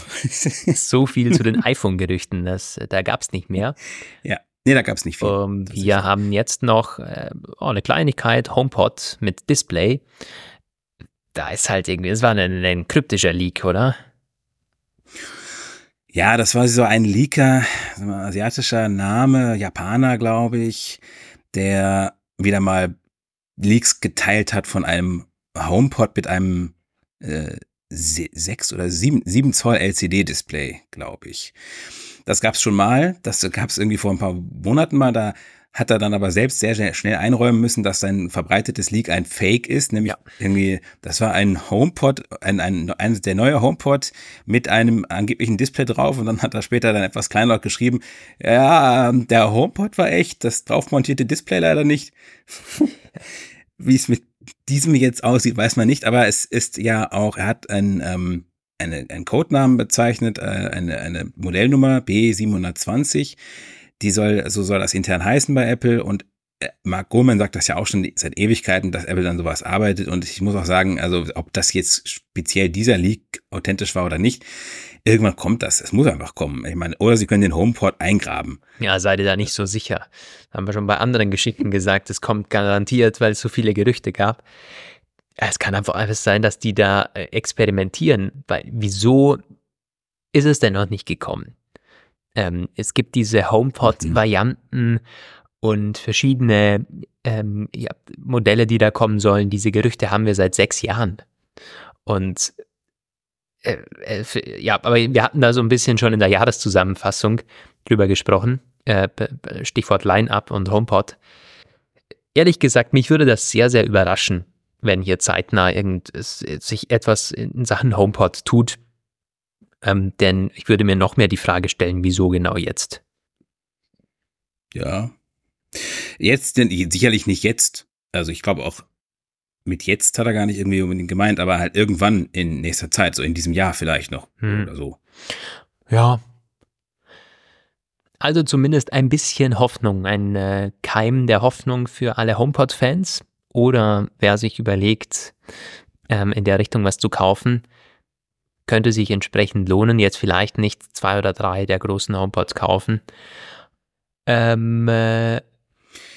so viel zu den iPhone-Gerüchten, da gab es nicht mehr. Ja. Nee, da gab es nicht viel. Ähm, wir haben jetzt noch äh, oh, eine Kleinigkeit, HomePod mit Display. Da ist halt irgendwie, es war ein, ein kryptischer Leak, oder? Ja, das war so ein Leaker, so ein asiatischer Name, Japaner, glaube ich, der wieder mal Leaks geteilt hat von einem HomePod mit einem äh, 6 oder 7, 7 Zoll LCD-Display, glaube ich. Das gab es schon mal. Das gab es irgendwie vor ein paar Monaten mal. Da hat er dann aber selbst sehr schnell einräumen müssen, dass sein verbreitetes Leak ein Fake ist, nämlich ja. irgendwie, das war ein HomePod, ein, ein, ein, der neue HomePod mit einem angeblichen Display drauf und dann hat er später dann etwas kleinlaut geschrieben, ja, der HomePod war echt, das drauf montierte Display leider nicht. Wie es mit diesem jetzt aussieht, weiß man nicht, aber es ist ja auch, er hat ein, ähm, eine, einen Codenamen bezeichnet, äh, eine, eine Modellnummer B720. Die soll, so soll das intern heißen bei Apple und äh, Mark Gurman sagt das ja auch schon seit Ewigkeiten, dass Apple dann sowas arbeitet. Und ich muss auch sagen, also ob das jetzt speziell dieser Leak authentisch war oder nicht, irgendwann kommt das. Es muss einfach kommen. Ich meine, oder sie können den HomePort eingraben. Ja, seid ihr da nicht so sicher. Haben wir schon bei anderen Geschichten gesagt, es kommt garantiert, weil es so viele Gerüchte gab. Es kann einfach einfach sein, dass die da äh, experimentieren, weil wieso ist es denn noch nicht gekommen? Ähm, es gibt diese HomePod-Varianten und verschiedene ähm, ja, Modelle, die da kommen sollen. Diese Gerüchte haben wir seit sechs Jahren. Und äh, äh, ja, aber wir hatten da so ein bisschen schon in der Jahreszusammenfassung drüber gesprochen. Äh, Stichwort Line-Up und HomePod. Ehrlich gesagt, mich würde das sehr, sehr überraschen, wenn hier zeitnah irgend, sich etwas in Sachen HomePod tut. Ähm, denn ich würde mir noch mehr die Frage stellen, wieso genau jetzt? Ja. Jetzt, denn sicherlich nicht jetzt. Also ich glaube auch, mit jetzt hat er gar nicht irgendwie unbedingt gemeint, aber halt irgendwann in nächster Zeit, so in diesem Jahr vielleicht noch hm. oder so. Ja. Also zumindest ein bisschen Hoffnung, ein äh, Keim der Hoffnung für alle HomePod-Fans oder wer sich überlegt, ähm, in der Richtung was zu kaufen, könnte sich entsprechend lohnen. Jetzt vielleicht nicht zwei oder drei der großen HomePods kaufen. Ähm, äh,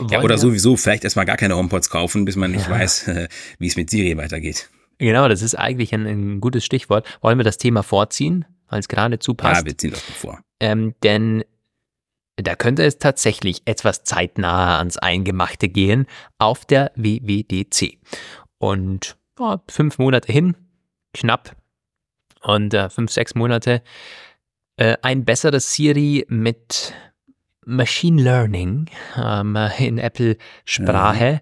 ja, oder sowieso vielleicht erstmal gar keine HomePods kaufen, bis man nicht ja. weiß, wie es mit Siri weitergeht. Genau, das ist eigentlich ein, ein, gutes Stichwort. Wollen wir das Thema vorziehen, weil es geradezu passt? Ja, wir ziehen das mal vor. Ähm, denn da könnte es tatsächlich etwas zeitnaher ans Eingemachte gehen auf der WWDC. Und oh, fünf Monate hin, knapp, und äh, fünf, sechs Monate, äh, ein besseres Siri mit Machine Learning ähm, in Apple-Sprache ja.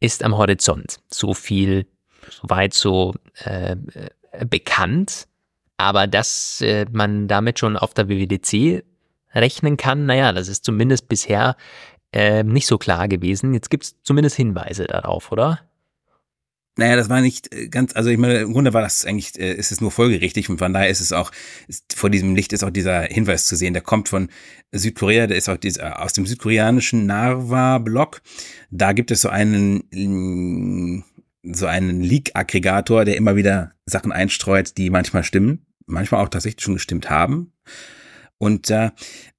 ist am Horizont. So viel, soweit so äh, bekannt. Aber dass äh, man damit schon auf der WWDC rechnen kann, naja, das ist zumindest bisher äh, nicht so klar gewesen. Jetzt gibt es zumindest Hinweise darauf, oder? Naja, das war nicht äh, ganz, also ich meine, im Grunde war das eigentlich, äh, ist es nur folgerichtig und von daher ist es auch, ist, vor diesem Licht ist auch dieser Hinweis zu sehen, der kommt von Südkorea, der ist auch dieser, aus dem südkoreanischen Narwa-Block. Da gibt es so einen, so einen Leak-Aggregator, der immer wieder Sachen einstreut, die manchmal stimmen, manchmal auch tatsächlich schon gestimmt haben. Und äh,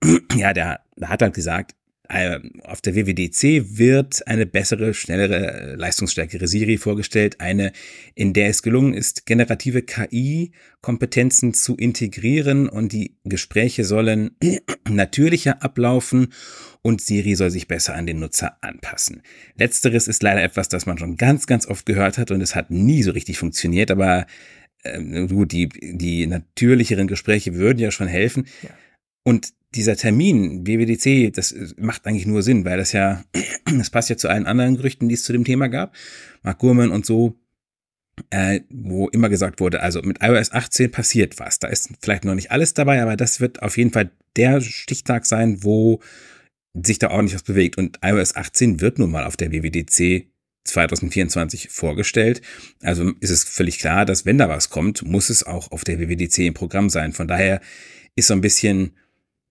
ja, der, der hat halt gesagt, äh, auf der WWDC wird eine bessere, schnellere, leistungsstärkere Siri vorgestellt, eine, in der es gelungen ist, generative KI-Kompetenzen zu integrieren und die Gespräche sollen natürlicher ablaufen und Siri soll sich besser an den Nutzer anpassen. Letzteres ist leider etwas, das man schon ganz, ganz oft gehört hat und es hat nie so richtig funktioniert, aber äh, gut, die, die natürlicheren Gespräche würden ja schon helfen. Ja. Und dieser Termin, WWDC, das macht eigentlich nur Sinn, weil das ja, das passt ja zu allen anderen Gerüchten, die es zu dem Thema gab. Mark Gurman und so, äh, wo immer gesagt wurde, also mit iOS 18 passiert was. Da ist vielleicht noch nicht alles dabei, aber das wird auf jeden Fall der Stichtag sein, wo sich da ordentlich was bewegt. Und iOS 18 wird nun mal auf der WWDC 2024 vorgestellt. Also ist es völlig klar, dass wenn da was kommt, muss es auch auf der WWDC im Programm sein. Von daher ist so ein bisschen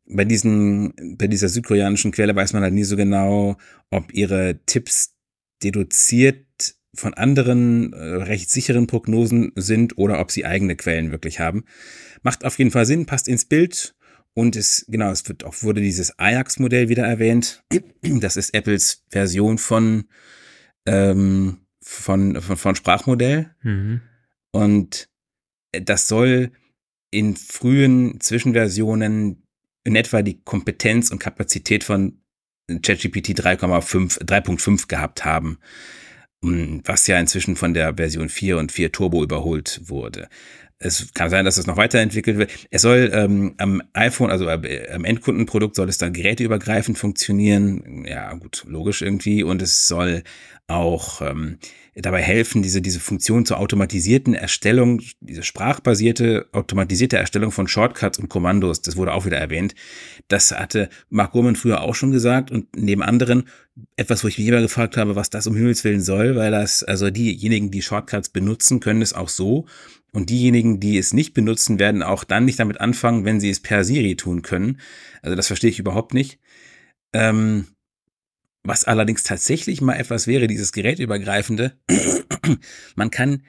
bei diesen, bei dieser südkoreanischen Quelle weiß man halt nie so genau, ob ihre Tipps deduziert von anderen äh, recht sicheren Prognosen sind oder ob sie eigene Quellen wirklich haben. Macht auf jeden Fall Sinn, passt ins Bild und es, genau, es wird auch, wurde dieses Ajax-Modell wieder erwähnt. Das ist Apples Version von, ähm, von, von, von Sprachmodell. Mhm. Und das soll in frühen Zwischenversionen in etwa die Kompetenz und Kapazität von ChatGPT 3,5, 3.5 gehabt haben, mm, was ja inzwischen von der Version 4 und 4 Turbo überholt wurde. Es kann sein, dass es noch weiterentwickelt wird. Es soll ähm, am iPhone, also äh, am Endkundenprodukt, soll es dann geräteübergreifend funktionieren. Ja, gut, logisch irgendwie. Und es soll auch ähm, dabei helfen, diese, diese Funktion zur automatisierten Erstellung, diese sprachbasierte, automatisierte Erstellung von Shortcuts und Kommandos, das wurde auch wieder erwähnt. Das hatte Mark Gurman früher auch schon gesagt und neben anderen etwas, wo ich mich immer gefragt habe, was das um Himmels Willen soll, weil das, also diejenigen, die Shortcuts benutzen, können es auch so. Und diejenigen, die es nicht benutzen, werden auch dann nicht damit anfangen, wenn sie es per Siri tun können. Also das verstehe ich überhaupt nicht. Ähm, was allerdings tatsächlich mal etwas wäre, dieses gerätübergreifende, man kann,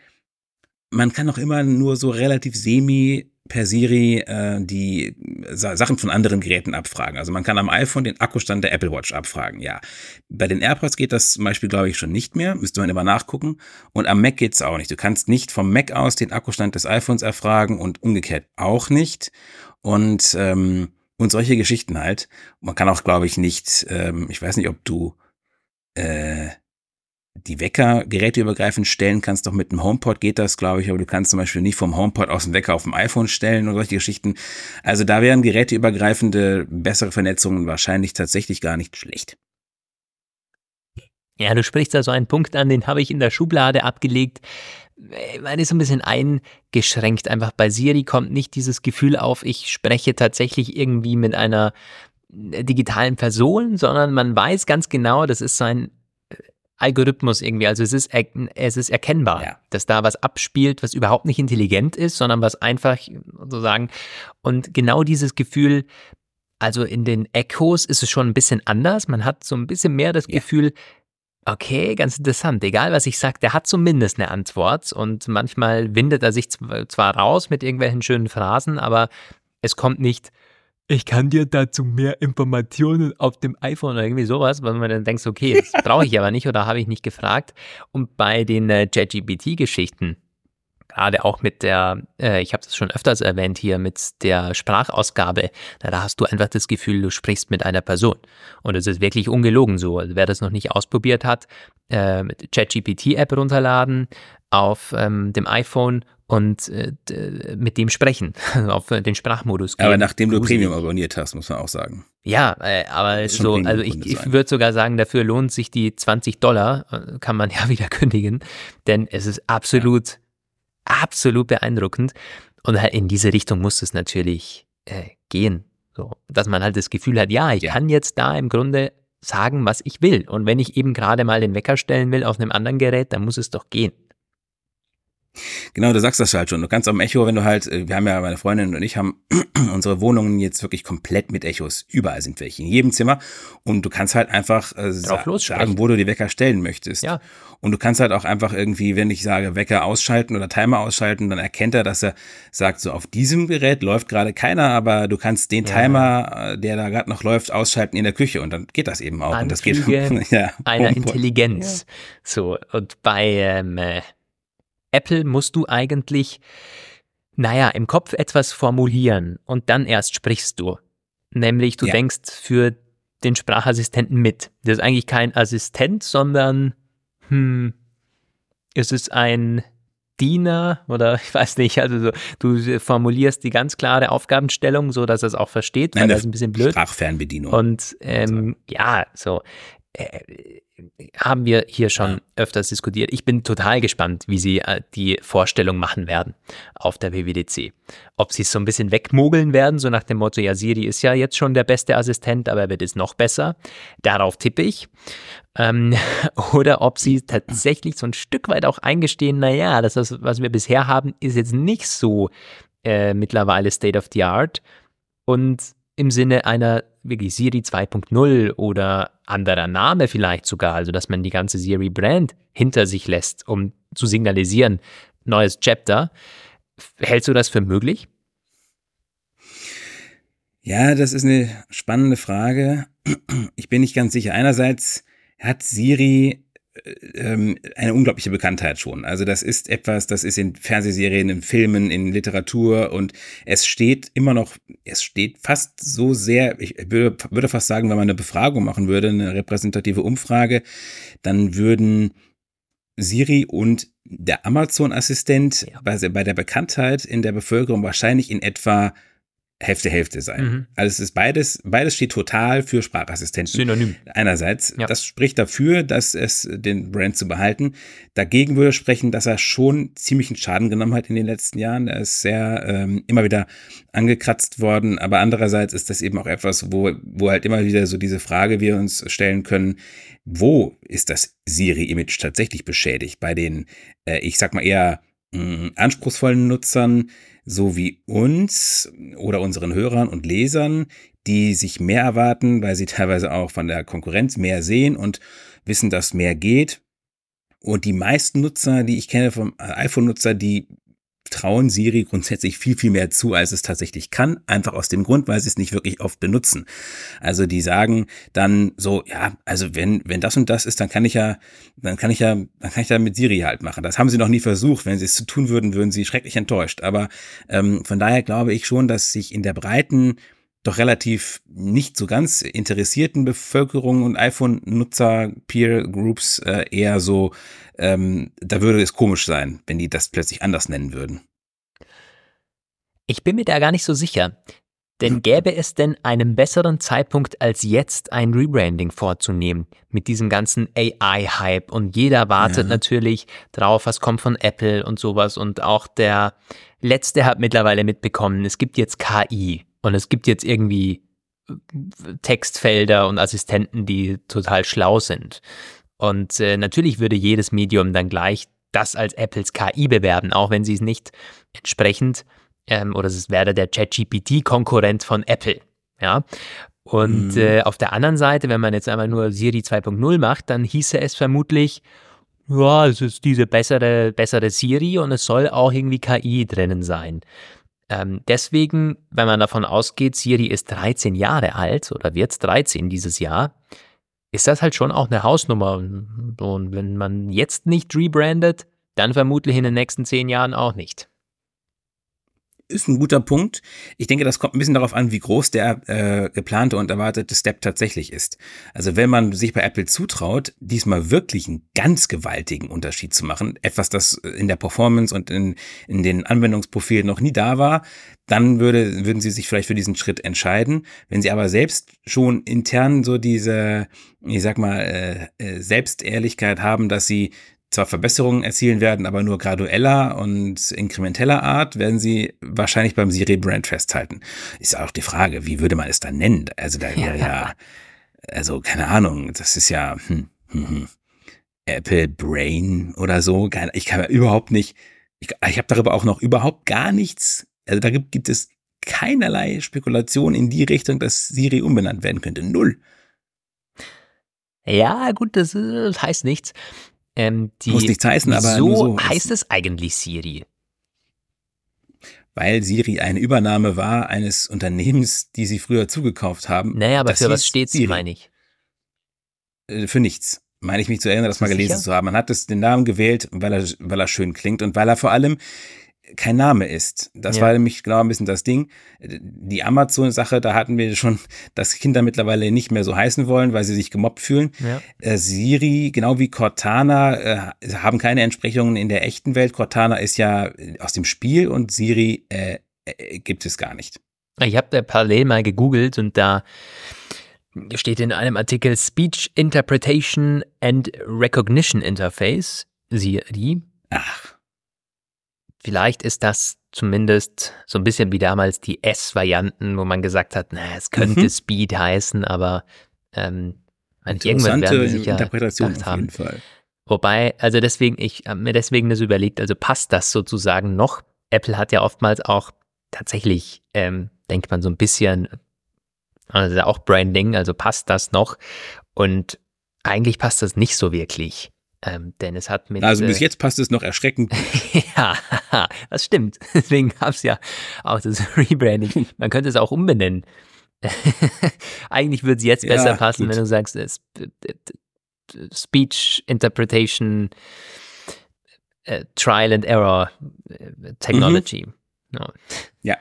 man kann auch immer nur so relativ semi per Siri äh, die Sachen von anderen Geräten abfragen. Also man kann am iPhone den Akkustand der Apple Watch abfragen, ja. Bei den AirPods geht das zum Beispiel, glaube ich, schon nicht mehr. Müsste man immer nachgucken. Und am Mac geht's auch nicht. Du kannst nicht vom Mac aus den Akkustand des iPhones erfragen und umgekehrt auch nicht. Und ähm, und solche Geschichten halt. Man kann auch, glaube ich, nicht, ähm, ich weiß nicht, ob du äh, die Wecker geräteübergreifend stellen kannst, doch mit dem HomePod geht das, glaube ich, aber du kannst zum Beispiel nicht vom HomePod aus dem Wecker auf dem iPhone stellen oder solche Geschichten. Also da wären geräteübergreifende bessere Vernetzungen wahrscheinlich tatsächlich gar nicht schlecht. Ja, du sprichst da so einen Punkt an, den habe ich in der Schublade abgelegt. Äh, man ist so ein bisschen eingeschränkt. Einfach bei Siri kommt nicht dieses Gefühl auf, ich spreche tatsächlich irgendwie mit einer äh, digitalen Person, sondern man weiß ganz genau, das ist so ein Algorithmus irgendwie. Also es ist, es ist erkennbar, ja. dass da was abspielt, was überhaupt nicht intelligent ist, sondern was einfach sozusagen und genau dieses Gefühl, also in den Echos ist es schon ein bisschen anders. Man hat so ein bisschen mehr das ja. Gefühl, Okay, ganz interessant. Egal, was ich sage, der hat zumindest eine Antwort und manchmal windet er sich zwar raus mit irgendwelchen schönen Phrasen, aber es kommt nicht, ich kann dir dazu mehr Informationen auf dem iPhone oder irgendwie sowas, weil man dann denkt, okay, das brauche ich aber nicht oder habe ich nicht gefragt. Und bei den äh, JGBT-Geschichten, gerade auch mit der, äh, ich habe das schon öfters erwähnt hier, mit der Sprachausgabe, da, da, hast du einfach das Gefühl, du sprichst mit einer Person. Und es ist wirklich ungelogen so. Also wer das noch nicht ausprobiert hat, äh, ChatGPT-App runterladen auf ähm, dem iPhone und äh, mit dem sprechen, auf den Sprachmodus gehen. Aber nachdem du Premium abonniert hast, muss man auch sagen. Ja, äh, aber so, also ich, ich würde sogar sagen, dafür lohnt sich die 20 Dollar, äh, kann man ja wieder kündigen, denn es ist absolut ja absolut beeindruckend. Und halt in diese Richtung muss es natürlich äh, gehen. So, dass man halt das Gefühl hat, ja, ich ja. kann jetzt da im Grunde sagen, was ich will. Und wenn ich eben gerade mal den Wecker stellen will auf einem anderen Gerät, dann muss es doch gehen. Genau, du sagst das halt schon. Du kannst am Echo, wenn du halt, äh, wir haben ja, meine Freundin und ich haben unsere Wohnungen jetzt wirklich komplett mit Echos. Überall sind welche, in jedem Zimmer. Und du kannst halt einfach äh, sa sagen, wo du die Wecker stellen möchtest. Ja. Und du kannst halt auch einfach irgendwie, wenn ich sage, Wecker ausschalten oder Timer ausschalten, dann erkennt er, dass er sagt, so auf diesem Gerät läuft gerade keiner, aber du kannst den Timer, ja. Äh, der da gerade noch läuft, ausschalten in der Küche und dann geht das eben auch. Anflüge und das geht ja, einer Intelligenz. Ja. So, und bei ähm, äh, Apple musst du eigentlich, naja, im Kopf etwas formulieren und dann erst sprichst du. Nämlich du ja. denkst für den Sprachassistenten mit. Das ist eigentlich kein Assistent, sondern hm, es ist ein Diener oder ich weiß nicht, also so, du formulierst die ganz klare Aufgabenstellung, so dass er es auch versteht, weil das ist ein bisschen blöd. Sprachfernbedienung. Und ähm, ja, so. Äh, haben wir hier schon öfters diskutiert. Ich bin total gespannt, wie sie äh, die Vorstellung machen werden auf der WWDC. Ob sie es so ein bisschen wegmogeln werden, so nach dem Motto, ja, Siri ist ja jetzt schon der beste Assistent, aber er wird es noch besser. Darauf tippe ich. Ähm, oder ob sie tatsächlich so ein Stück weit auch eingestehen, naja, das, was wir bisher haben, ist jetzt nicht so äh, mittlerweile State of the Art. Und im Sinne einer wirklich Siri 2.0 oder anderer Name vielleicht sogar, also dass man die ganze Siri-Brand hinter sich lässt, um zu signalisieren, neues Chapter. Hältst du das für möglich? Ja, das ist eine spannende Frage. Ich bin nicht ganz sicher. Einerseits hat Siri eine unglaubliche Bekanntheit schon. Also das ist etwas, das ist in Fernsehserien, in Filmen, in Literatur und es steht immer noch, es steht fast so sehr, ich würde, würde fast sagen, wenn man eine Befragung machen würde, eine repräsentative Umfrage, dann würden Siri und der Amazon-Assistent ja. bei, bei der Bekanntheit in der Bevölkerung wahrscheinlich in etwa Hälfte Hälfte sein. Mhm. Also es ist beides, beides steht total für Sprachassistenten. Synonym. Einerseits, ja. das spricht dafür, dass es den Brand zu behalten. Dagegen würde sprechen, dass er schon ziemlichen Schaden genommen hat in den letzten Jahren. Er ist sehr ähm, immer wieder angekratzt worden. Aber andererseits ist das eben auch etwas, wo, wo halt immer wieder so diese Frage wir uns stellen können, wo ist das Siri-Image tatsächlich beschädigt? Bei den, äh, ich sag mal eher anspruchsvollen Nutzern, so wie uns oder unseren Hörern und Lesern, die sich mehr erwarten, weil sie teilweise auch von der Konkurrenz mehr sehen und wissen, dass mehr geht. Und die meisten Nutzer, die ich kenne vom iPhone-Nutzer, die trauen Siri grundsätzlich viel, viel mehr zu, als es tatsächlich kann. Einfach aus dem Grund, weil sie es nicht wirklich oft benutzen. Also die sagen dann so, ja, also wenn, wenn das und das ist, dann kann ich ja, dann kann ich ja, dann kann ich da mit Siri halt machen. Das haben sie noch nie versucht. Wenn sie es zu tun würden, würden sie schrecklich enttäuscht. Aber ähm, von daher glaube ich schon, dass sich in der breiten doch relativ nicht so ganz interessierten Bevölkerung und iPhone-Nutzer, Peer-Groups äh, eher so, ähm, da würde es komisch sein, wenn die das plötzlich anders nennen würden. Ich bin mir da gar nicht so sicher. Denn gäbe es denn einen besseren Zeitpunkt als jetzt ein Rebranding vorzunehmen mit diesem ganzen AI-Hype und jeder wartet ja. natürlich drauf, was kommt von Apple und sowas und auch der letzte hat mittlerweile mitbekommen, es gibt jetzt KI. Und es gibt jetzt irgendwie äh, Textfelder und Assistenten, die total schlau sind. Und äh, natürlich würde jedes Medium dann gleich das als Apples KI bewerben, auch wenn sie es nicht entsprechend ähm, oder es wäre der ChatGPT-Konkurrent von Apple. Ja. Und mhm. äh, auf der anderen Seite, wenn man jetzt einmal nur Siri 2.0 macht, dann hieße es vermutlich, ja, es ist diese bessere, bessere Siri und es soll auch irgendwie KI drinnen sein. Ähm, deswegen, wenn man davon ausgeht, Siri ist 13 Jahre alt oder wird 13 dieses Jahr, ist das halt schon auch eine Hausnummer. Und wenn man jetzt nicht rebrandet, dann vermutlich in den nächsten 10 Jahren auch nicht ist ein guter Punkt. Ich denke, das kommt ein bisschen darauf an, wie groß der äh, geplante und erwartete Step tatsächlich ist. Also wenn man sich bei Apple zutraut, diesmal wirklich einen ganz gewaltigen Unterschied zu machen, etwas, das in der Performance und in, in den Anwendungsprofilen noch nie da war, dann würde, würden sie sich vielleicht für diesen Schritt entscheiden. Wenn sie aber selbst schon intern so diese, ich sag mal, äh, äh Selbstehrlichkeit haben, dass sie zwar Verbesserungen erzielen werden, aber nur gradueller und inkrementeller Art, werden sie wahrscheinlich beim Siri-Brand festhalten. Ist auch die Frage, wie würde man es dann nennen? Also da wäre ja, also keine Ahnung, das ist ja hm, hm, hm, Apple Brain oder so. Ich kann überhaupt nicht, ich, ich habe darüber auch noch überhaupt gar nichts, also da gibt, gibt es keinerlei Spekulation in die Richtung, dass Siri umbenannt werden könnte. Null. Ja, gut, das, das heißt nichts. Ähm, die, Muss nichts heißen, aber so, so heißt es eigentlich Siri. Weil Siri eine Übernahme war eines Unternehmens, die sie früher zugekauft haben. Naja, aber für was steht sie, meine ich? Äh, für nichts. Meine ich mich zu erinnern, das mal gelesen sicher? zu haben. Man hat es den Namen gewählt, weil er, weil er schön klingt und weil er vor allem kein Name ist. Das ja. war nämlich genau ein bisschen das Ding. Die Amazon-Sache, da hatten wir schon, dass Kinder mittlerweile nicht mehr so heißen wollen, weil sie sich gemobbt fühlen. Ja. Äh, Siri, genau wie Cortana, äh, haben keine Entsprechungen in der echten Welt. Cortana ist ja aus dem Spiel und Siri äh, äh gibt es gar nicht. Ich habe parallel mal gegoogelt und da steht in einem Artikel Speech Interpretation and Recognition Interface, Siri. Ach. Vielleicht ist das zumindest so ein bisschen wie damals die S-Varianten, wo man gesagt hat, na, es könnte mhm. Speed heißen, aber ähm, irgendwann werden wir sicher Interpretation gedacht haben. Fall. Wobei, also deswegen, ich habe mir deswegen das überlegt, also passt das sozusagen noch? Apple hat ja oftmals auch tatsächlich, ähm, denkt man so ein bisschen, also auch Branding, also passt das noch? Und eigentlich passt das nicht so wirklich. Ähm, denn es hat mit. Also bis äh, jetzt passt es noch erschreckend. ja, das stimmt. Deswegen gab es ja auch das Rebranding. Man könnte es auch umbenennen. Eigentlich würde es jetzt ja, besser passen, gut. wenn du sagst, äh, Speech Interpretation äh, Trial and Error äh, Technology. Mhm. No. Ja,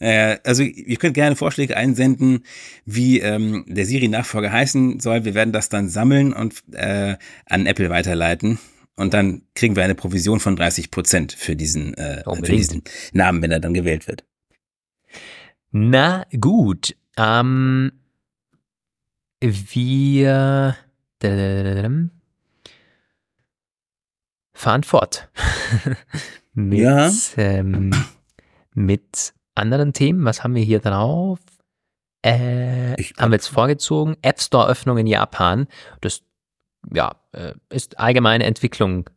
äh, also ihr könnt gerne Vorschläge einsenden, wie ähm, der Siri-Nachfolger heißen soll. Wir werden das dann sammeln und äh, an Apple weiterleiten. Und dann kriegen wir eine Provision von 30 Prozent für diesen, äh, für diesen Namen, wenn er dann gewählt wird. Na gut, ähm, wir fahren fort mit, Ja. ähm, mit anderen Themen. Was haben wir hier drauf? Äh, haben wir jetzt vorgezogen. App Store Öffnung in Japan. Das ja, äh, ist allgemeine Entwicklung.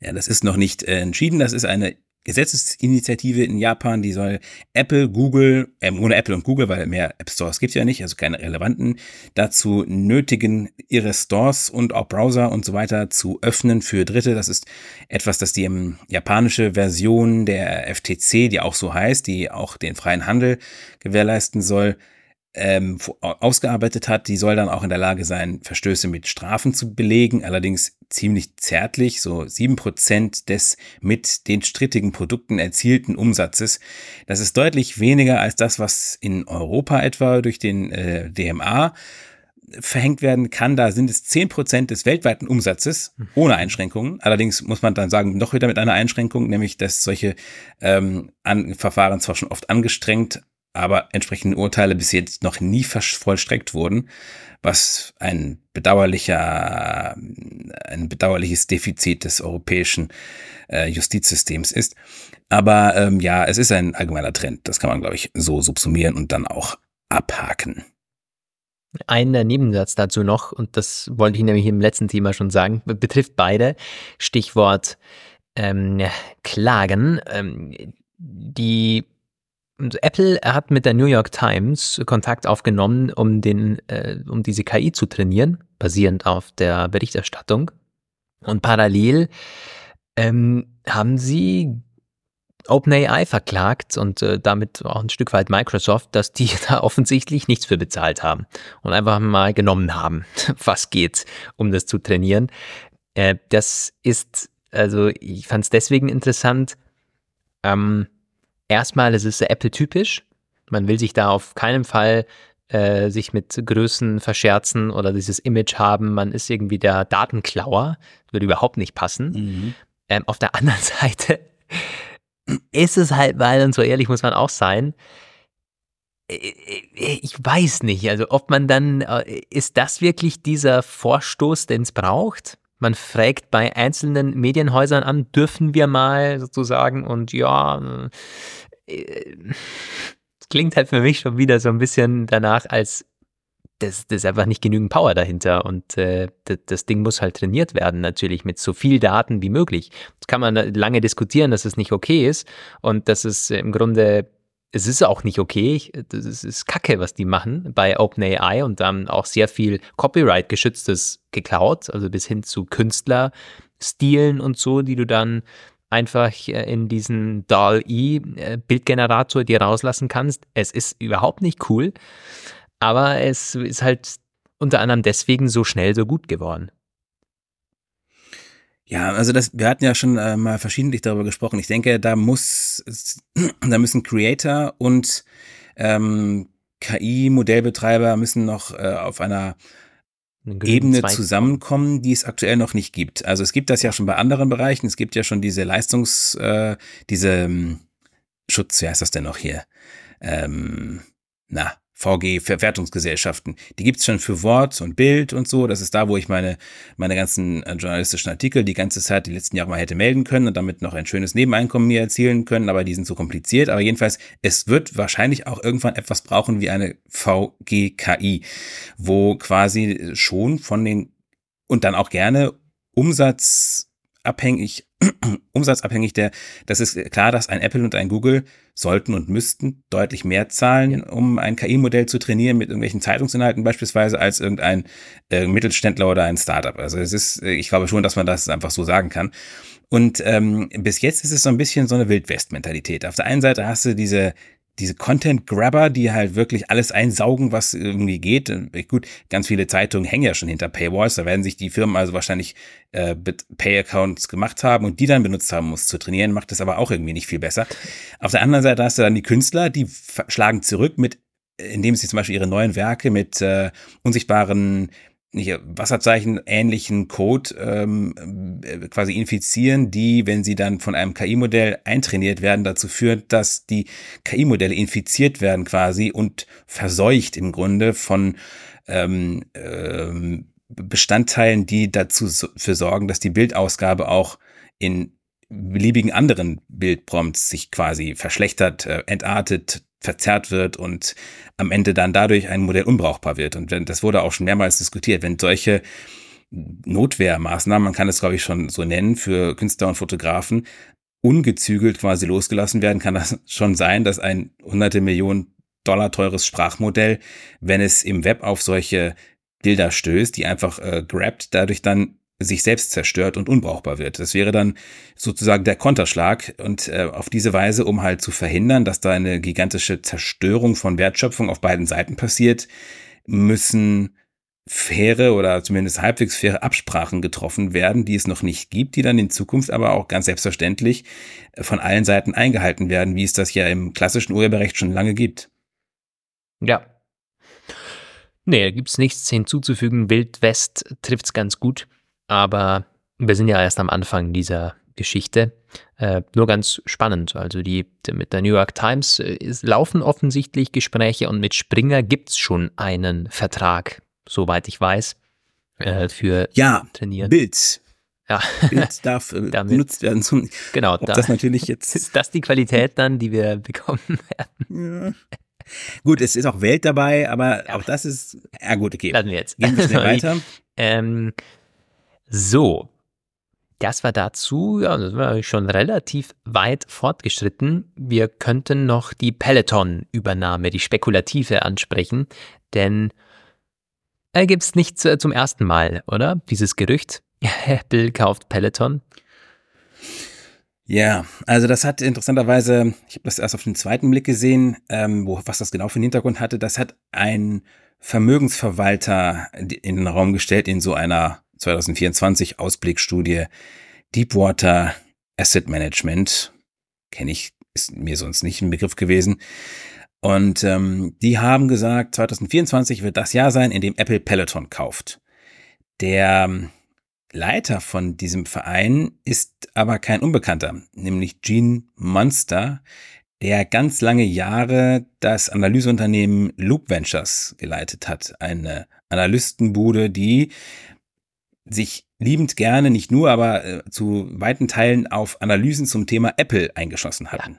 Ja, das ist noch nicht äh, entschieden. Das ist eine Gesetzesinitiative in Japan, die soll Apple, Google, ähm, ohne Apple und Google, weil mehr App Stores gibt ja nicht, also keine relevanten, dazu nötigen, ihre Stores und auch Browser und so weiter zu öffnen für Dritte. Das ist etwas, das die ähm, japanische Version der FTC, die auch so heißt, die auch den freien Handel gewährleisten soll, ähm, ausgearbeitet hat, die soll dann auch in der Lage sein, Verstöße mit Strafen zu belegen, allerdings ziemlich zärtlich, so sieben Prozent des mit den strittigen Produkten erzielten Umsatzes. Das ist deutlich weniger als das, was in Europa etwa durch den äh, DMA verhängt werden kann. Da sind es zehn Prozent des weltweiten Umsatzes ohne Einschränkungen. Allerdings muss man dann sagen, noch wieder mit einer Einschränkung, nämlich dass solche ähm, an, Verfahren zwar schon oft angestrengt, aber entsprechende Urteile bis jetzt noch nie vollstreckt wurden, was ein bedauerlicher, ein bedauerliches Defizit des europäischen äh, Justizsystems ist. Aber ähm, ja, es ist ein allgemeiner Trend. Das kann man, glaube ich, so subsumieren und dann auch abhaken. Ein äh, Nebensatz dazu noch, und das wollte ich nämlich im letzten Thema schon sagen, be- betrifft beide. Stichwort ähm, Klagen. Ähm, die Apple hat mit der New York Times Kontakt aufgenommen, um den, äh, um diese KI zu trainieren, basierend auf der Berichterstattung. Und parallel ähm, haben sie OpenAI verklagt und äh, damit auch ein Stück weit Microsoft, dass die da offensichtlich nichts für bezahlt haben und einfach mal genommen haben, was geht, um das zu trainieren. Äh, das ist, also ich fand es deswegen interessant. Ähm, erstmal, es ist Apple-typisch. Man will sich da auf keinen Fall äh, sich mit Größen verscherzen oder dieses Image haben, man ist irgendwie der Datenklauer. Würde überhaupt nicht passen. Ähm, auf der anderen Seite ist es halt, weil, und so ehrlich muss man auch sein, äh, ich weiß nicht, also ob man dann, äh, ist das wirklich dieser Vorstoß, den es braucht? Man fragt bei einzelnen Medienhäusern an, dürfen wir mal sozusagen und ja, äh, klingt halt für mich schon wieder so ein bisschen danach, als das, das ist einfach nicht genügend Power dahinter und äh, das, das Ding muss halt trainiert werden, natürlich mit so viel Daten wie möglich. Das kann man lange diskutieren, dass es nicht okay ist und dass es im Grunde, es ist auch nicht okay, ich- das ist, ist Kacke, was die machen bei OpenAI und dann auch sehr viel Copyright-geschütztes geklaut, also bis hin zu Künstlerstilen und so, die du dann einfach äh, in diesen DAL-E-Bildgenerator dir rauslassen kannst. Es ist überhaupt nicht cool. Aber es ist halt unter anderem deswegen so schnell so gut geworden. Ja, also das, wir hatten ja schon äh, mal verschiedentlich darüber gesprochen. Ich denke, da muss, da müssen Creator und ähm, KI-Modellbetreiber müssen noch äh, auf einer Ebene Zweig- zusammenkommen, die es aktuell noch nicht gibt. Also es gibt das ja schon bei anderen Bereichen. Es gibt ja schon diese Leistungs, äh, diese ähm, Schutz, wie heißt das denn noch hier? Ähm, na, VG, Verwertungsgesellschaften. Die gibt's schon für Wort und Bild und so. Das ist da, wo ich meine, meine ganzen äh, journalistischen Artikel die ganze Zeit, die letzten Jahre mal hätte melden können und damit noch ein schönes Nebeneinkommen mir erzielen können, aber die sind so kompliziert. Aber jedenfalls, es wird wahrscheinlich auch irgendwann etwas brauchen wie eine VGKI, wo quasi schon von den und dann auch gerne umsatzabhängig, umsatzabhängig der, das ist klar, dass ein Apple und ein Google sollten und müssten deutlich mehr zahlen, um ein KI-Modell zu trainieren mit irgendwelchen Zeitungsinhalten beispielsweise als irgendein äh, Mittelständler oder ein Startup. Also es ist, ich glaube schon, dass man das einfach so sagen kann. Und ähm, bis jetzt ist es so ein bisschen so eine Wildwest-Mentalität. Auf der einen Seite hast du diese diese Content-Grabber, die halt wirklich alles einsaugen, was irgendwie geht. Gut, ganz viele Zeitungen hängen ja schon hinter Paywalls. Da werden sich die Firmen also wahrscheinlich äh, Pay-Accounts gemacht haben und die dann benutzt haben, um es zu trainieren. Macht das aber auch irgendwie nicht viel besser. Auf der anderen Seite hast du dann die Künstler, die schlagen zurück mit, indem sie zum Beispiel ihre neuen Werke mit äh, unsichtbaren Wasserzeichen ähnlichen Code ähm, äh, quasi infizieren, die, wenn sie dann von einem KI-Modell eintrainiert werden, dazu führt, dass die KI-Modelle infiziert werden quasi und verseucht im Grunde von ähm, ähm, Bestandteilen, die dazu für sorgen, dass die Bildausgabe auch in beliebigen anderen Bildprompts sich quasi verschlechtert, äh, entartet, verzerrt wird und am Ende dann dadurch ein Modell unbrauchbar wird. Und das wurde auch schon mehrmals diskutiert, wenn solche Notwehrmaßnahmen, man kann es glaube ich schon so nennen, für Künstler und Fotografen ungezügelt quasi losgelassen werden, kann das schon sein, dass ein hunderte Millionen Dollar teures Sprachmodell, wenn es im Web auf solche Bilder stößt, die einfach äh, grabt, dadurch dann sich selbst zerstört und unbrauchbar wird. Das wäre dann sozusagen der Konterschlag und äh, auf diese Weise, um halt zu verhindern, dass da eine gigantische Zerstörung von Wertschöpfung auf beiden Seiten passiert, müssen faire oder zumindest halbwegs faire Absprachen getroffen werden, die es noch nicht gibt, die dann in Zukunft aber auch ganz selbstverständlich äh, von allen Seiten eingehalten werden, wie es das ja im klassischen Urheberrecht schon lange gibt. Ja. Nee, da gibt es nichts hinzuzufügen. Wild West trifft es ganz gut. Aber wir sind ja erst am Anfang dieser Geschichte. Äh, nur ganz spannend. Also die mit der New York Times äh, laufen offensichtlich Gespräche und mit Springer gibt es schon einen Vertrag, soweit ich weiß, äh, für ja, Trainieren. Bild. Ja. Bild darf äh, Damit, benutzt werden zum. Genau, da, das natürlich jetzt. Ist das die Qualität dann, die wir bekommen werden? Ja. Gut, es ist auch Welt dabei, aber ja. auch das ist. Ja, gut, okay. Lassen wir jetzt. Gehen wir schnell weiter. Ähm, so, das war dazu, ja, das war schon relativ weit fortgeschritten. Wir könnten noch die Peloton-Übernahme, die spekulative ansprechen, denn er gibt es nicht zum ersten Mal, oder? Dieses Gerücht. Apple kauft Peloton. Ja, also das hat interessanterweise, ich habe das erst auf den zweiten Blick gesehen, ähm, wo, was das genau für einen Hintergrund hatte. Das hat ein Vermögensverwalter in den Raum gestellt in so einer 2024 Ausblickstudie Deepwater Asset Management. Kenne ich, ist mir sonst nicht ein Begriff gewesen. Und ähm, die haben gesagt, 2024 wird das Jahr sein, in dem Apple Peloton kauft. Der ähm, Leiter von diesem Verein ist aber kein Unbekannter, nämlich Gene Munster, der ganz lange Jahre das Analyseunternehmen Loop Ventures geleitet hat. Eine Analystenbude, die sich liebend gerne, nicht nur, aber äh, zu weiten Teilen auf Analysen zum Thema Apple eingeschossen hatten.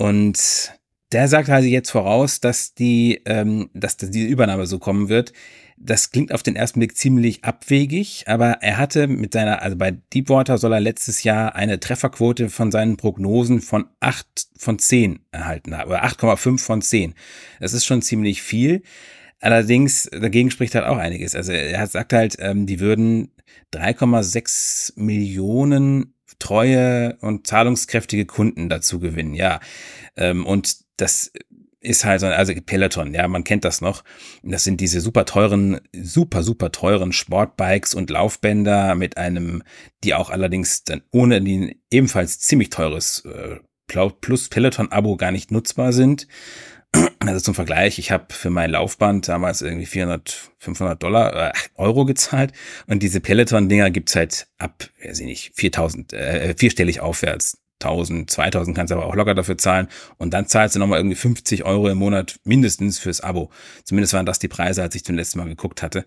Ja. Und der sagt also jetzt voraus, dass die, ähm, dass diese Übernahme so kommen wird. Das klingt auf den ersten Blick ziemlich abwegig, aber er hatte mit seiner, also bei Deepwater soll er letztes Jahr eine Trefferquote von seinen Prognosen von 8 von 10 erhalten haben, oder 8,5 von 10. Das ist schon ziemlich viel. Allerdings, dagegen spricht halt auch einiges. Also er sagt halt, ähm, die würden 3,6 Millionen treue und zahlungskräftige Kunden dazu gewinnen, ja. Ähm, und das ist halt so, also Peloton, ja, man kennt das noch. Das sind diese super teuren, super, super teuren Sportbikes und Laufbänder mit einem, die auch allerdings dann ohne die ebenfalls ziemlich teures äh, Plus Peloton-Abo gar nicht nutzbar sind. Also zum Vergleich, ich habe für mein Laufband damals irgendwie 400, 500 Dollar, äh, Euro gezahlt und diese Peloton-Dinger gibt's halt ab, weiß ich nicht, 4000, äh, vierstellig aufwärts. 1000, 2000 kannst du aber auch locker dafür zahlen und dann zahlst du nochmal irgendwie 50 Euro im Monat mindestens fürs Abo. Zumindest waren das die Preise, als ich zum letzten Mal geguckt hatte.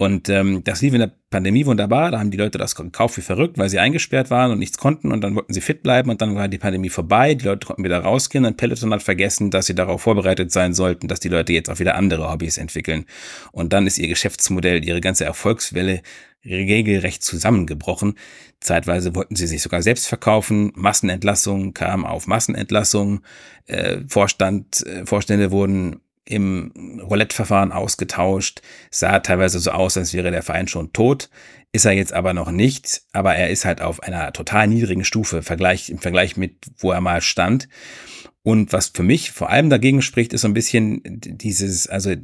Und ähm, das lief in der Pandemie wunderbar. Da haben die Leute das gekauft wie verrückt, weil sie eingesperrt waren und nichts konnten. Und dann wollten sie fit bleiben. Und dann war die Pandemie vorbei. Die Leute konnten wieder rausgehen. Und Peloton hat vergessen, dass sie darauf vorbereitet sein sollten, dass die Leute jetzt auch wieder andere Hobbys entwickeln. Und dann ist ihr Geschäftsmodell, ihre ganze Erfolgswelle regelrecht zusammengebrochen. Zeitweise wollten sie sich sogar selbst verkaufen. Massenentlassungen kamen auf Massenentlassungen. Äh, Vorstand, äh, Vorstände wurden im Roulette-Verfahren ausgetauscht. Sah teilweise so aus, als wäre der Verein schon tot. Ist er jetzt aber noch nicht, aber er ist halt auf einer total niedrigen Stufe Vergleich, im Vergleich mit, wo er mal stand. Und was für mich vor allem dagegen spricht, ist so ein bisschen dieses, also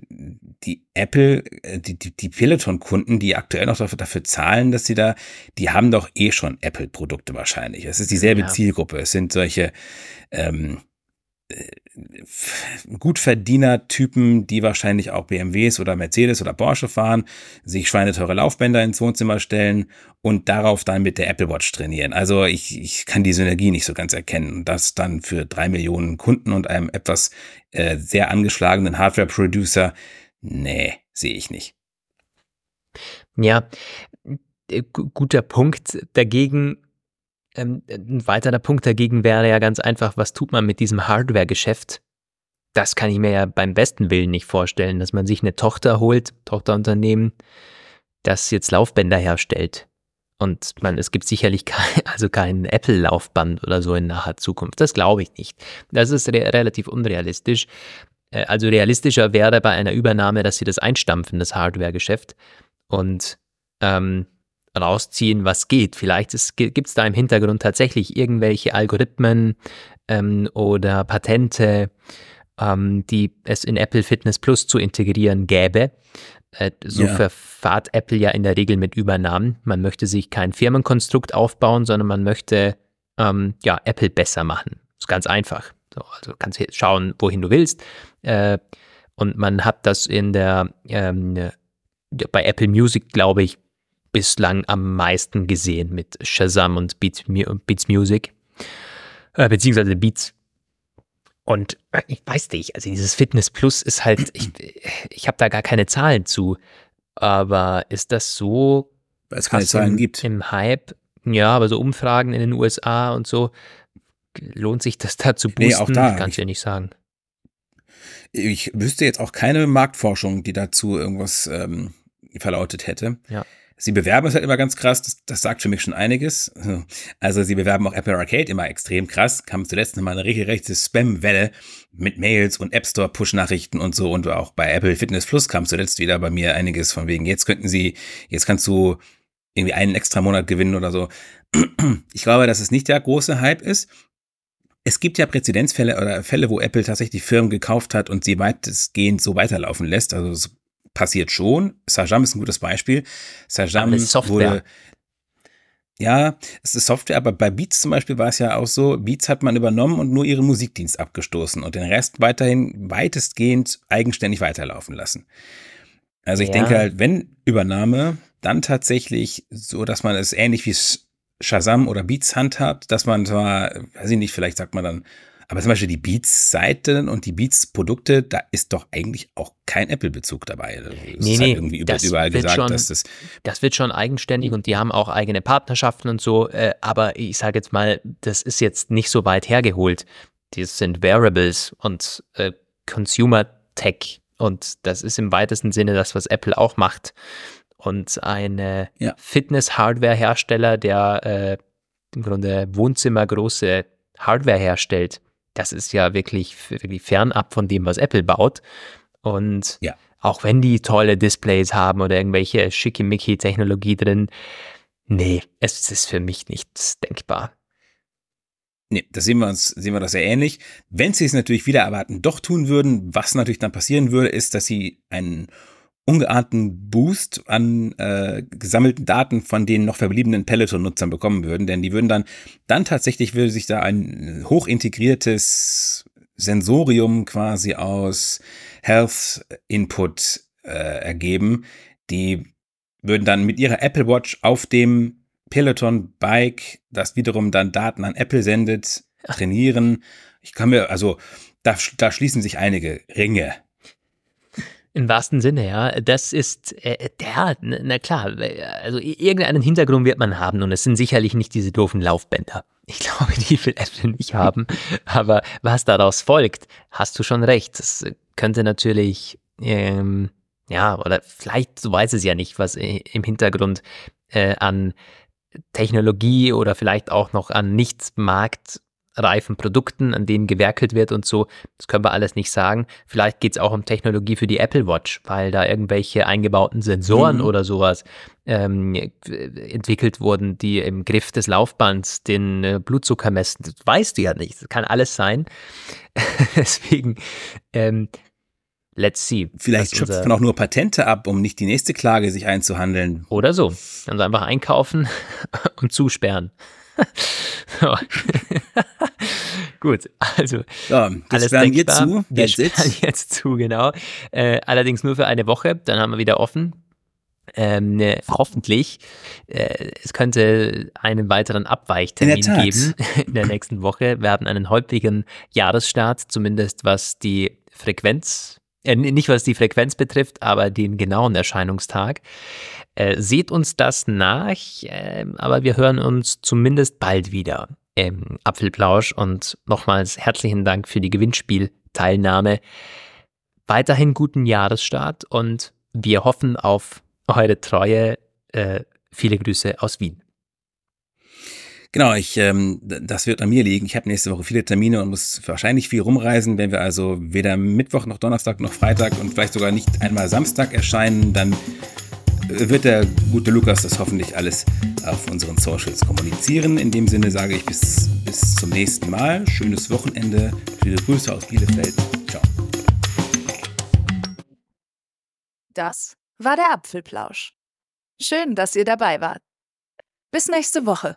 die Apple, äh, die, die, die Peloton-Kunden, die aktuell noch dafür, dafür zahlen, dass sie da, die haben doch eh schon Apple-Produkte wahrscheinlich. Es ist dieselbe ja. Zielgruppe. Es sind solche, ähm, Gutverdiener-Typen, die wahrscheinlich auch BMWs oder Mercedes oder Porsche fahren, sich schweineteure Laufbänder ins Wohnzimmer stellen und darauf dann mit der Apple Watch trainieren. Also ich, ich kann die Synergie nicht so ganz erkennen. Und das dann für drei Millionen Kunden und einem etwas äh, sehr angeschlagenen Hardware-Producer, nee, sehe ich nicht. Ja, äh, guter Punkt. Dagegen ähm, ein weiterer Punkt dagegen wäre ja ganz einfach, was tut man mit diesem Hardware-Geschäft? Das kann ich mir ja beim besten Willen nicht vorstellen, dass man sich eine Tochter holt, Tochterunternehmen, das jetzt Laufbänder herstellt. Und man, es gibt sicherlich kein, also kein Apple-Laufband oder so in naher Zukunft. Das glaube ich nicht. Das ist re relativ unrealistisch. Äh, also realistischer wäre bei einer Übernahme, dass sie das einstampfen, das Hardware-Geschäft. Und ähm, rausziehen, was geht. Vielleicht gibt es da im Hintergrund tatsächlich irgendwelche Algorithmen ähm, oder Patente, ähm, die es in Apple Fitness Plus zu integrieren gäbe. Äh, so ja. verfahrt Apple ja in der Regel mit Übernahmen. Man möchte sich kein Firmenkonstrukt aufbauen, sondern man möchte ähm, ja, Apple besser machen. Das ist ganz einfach. So, also kannst schauen, wohin du willst. Äh, und man hat das in der ähm, bei Apple Music, glaube ich, bislang am meisten gesehen mit Shazam und Beats, Beats Music, äh, beziehungsweise Beats. Und äh, ich weiß nicht, also dieses Fitness Plus ist halt, ich, ich habe da gar keine Zahlen zu, aber ist das so Weil es keine Zahlen im, gibt. im Hype? Ja, aber so Umfragen in den USA und so, lohnt sich das da zu boosten? Nee, auch da. Kann ich dir nicht sagen. Ich wüsste jetzt auch keine Marktforschung, die dazu irgendwas ähm, verlautet hätte. Ja. Sie bewerben es halt immer ganz krass, das, das, sagt für mich schon einiges. Also sie bewerben auch Apple Arcade immer extrem krass. Kam zuletzt nochmal eine regelrechte Spam-Welle mit Mails und App Store Push-Nachrichten und so. Und auch bei Apple Fitness Plus kam zuletzt wieder bei mir einiges von wegen, jetzt könnten sie, jetzt kannst du irgendwie einen extra Monat gewinnen oder so. Ich glaube, dass es nicht der große Hype ist. Es gibt ja Präzedenzfälle oder Fälle, wo Apple tatsächlich Firmen gekauft hat und sie weitestgehend so weiterlaufen lässt. Also passiert schon. Sajam ist ein gutes Beispiel. Sajam wurde. Ja, es ist Software, aber bei Beats zum Beispiel war es ja auch so, Beats hat man übernommen und nur ihren Musikdienst abgestoßen und den Rest weiterhin weitestgehend eigenständig weiterlaufen lassen. Also ich ja. denke halt, wenn Übernahme, dann tatsächlich so, dass man es ähnlich wie Shazam oder Beats handhabt, dass man zwar, weiß ich nicht, vielleicht sagt man dann, aber zum Beispiel die Beats-Seiten und die Beats-Produkte, da ist doch eigentlich auch kein Apple-Bezug dabei. Das nee, ist halt nee, irgendwie über, überall gesagt, schon, dass das. Das wird schon eigenständig und die haben auch eigene Partnerschaften und so. Äh, aber ich sage jetzt mal, das ist jetzt nicht so weit hergeholt. Das sind Wearables und äh, Consumer Tech. Und das ist im weitesten Sinne das, was Apple auch macht. Und ein ja. Fitness-Hardware-Hersteller, der äh, im Grunde wohnzimmergroße Hardware herstellt, das ist ja wirklich, wirklich fernab von dem, was Apple baut. Und ja. auch wenn die tolle Displays haben oder irgendwelche schickimicki-Technologie drin, nee, es ist für mich nicht denkbar. Nee, da sehen wir uns, sehen wir das sehr ähnlich. Wenn sie es natürlich wieder erwarten, doch tun würden, was natürlich dann passieren würde, ist, dass sie einen ungeahnten Boost an äh, gesammelten Daten von den noch verbliebenen Peloton-Nutzern bekommen würden, denn die würden dann, dann tatsächlich würde sich da ein hochintegriertes Sensorium quasi aus Health Input äh, ergeben. Die würden dann mit ihrer Apple Watch auf dem Peloton Bike, das wiederum dann Daten an Apple sendet, trainieren. Ich kann mir, also da, da schließen sich einige Ringe im wahrsten Sinne, ja. Das ist, äh, der, na klar, also irgendeinen Hintergrund wird man haben und es sind sicherlich nicht diese doofen Laufbänder. Ich glaube, die will Apple nicht haben. Aber was daraus folgt, hast du schon recht. Das könnte natürlich, ähm, ja, oder vielleicht, so weiß es ja nicht, was im Hintergrund äh, an Technologie oder vielleicht auch noch an Nicht-Markt reifen Produkten, an denen gewerkelt wird und so. Das können wir alles nicht sagen. Vielleicht geht es auch um Technologie für die Apple Watch, weil da irgendwelche eingebauten Sensoren mhm. oder sowas ähm, entwickelt wurden, die im Griff des Laufbands den äh, Blutzucker messen. Das weißt du ja nicht. Das kann alles sein. Deswegen, ähm, let's see. Vielleicht schöpft man auch nur Patente ab, um nicht die nächste Klage sich einzuhandeln. Oder so. Also einfach einkaufen und zusperren. Gut, also ja, das alles sperren wir zu. Wir sperren jetzt zu, genau. Äh, allerdings nur für eine Woche, dann haben wir wieder offen. Ähm, ne, hoffentlich. Äh, es könnte einen weiteren Abweichtermin geben in der nächsten Woche. Wir haben einen holprigen Jahresstart, zumindest was die Frequenz, äh, nicht was die Frequenz betrifft, aber den genauen Erscheinungstag. Äh, seht uns das nach, äh, aber wir hören uns zumindest bald wieder im Apfelplausch und nochmals herzlichen Dank für die Gewinnspielteilnahme. Weiterhin guten Jahresstart und wir hoffen auf eure Treue. Äh, viele Grüße aus Wien. Genau, ich, ähm, das wird an mir liegen. Ich habe nächste Woche viele Termine und muss wahrscheinlich viel rumreisen. Wenn wir also weder Mittwoch noch Donnerstag noch Freitag und vielleicht sogar nicht einmal Samstag erscheinen, dann wird der gute Lukas das hoffentlich alles auf unseren Socials kommunizieren. In dem Sinne sage ich bis, bis zum nächsten Mal. Schönes Wochenende. Viele Grüße aus Bielefeld. Ciao. Das war der Apfelplausch. Schön, dass ihr dabei wart. Bis nächste Woche.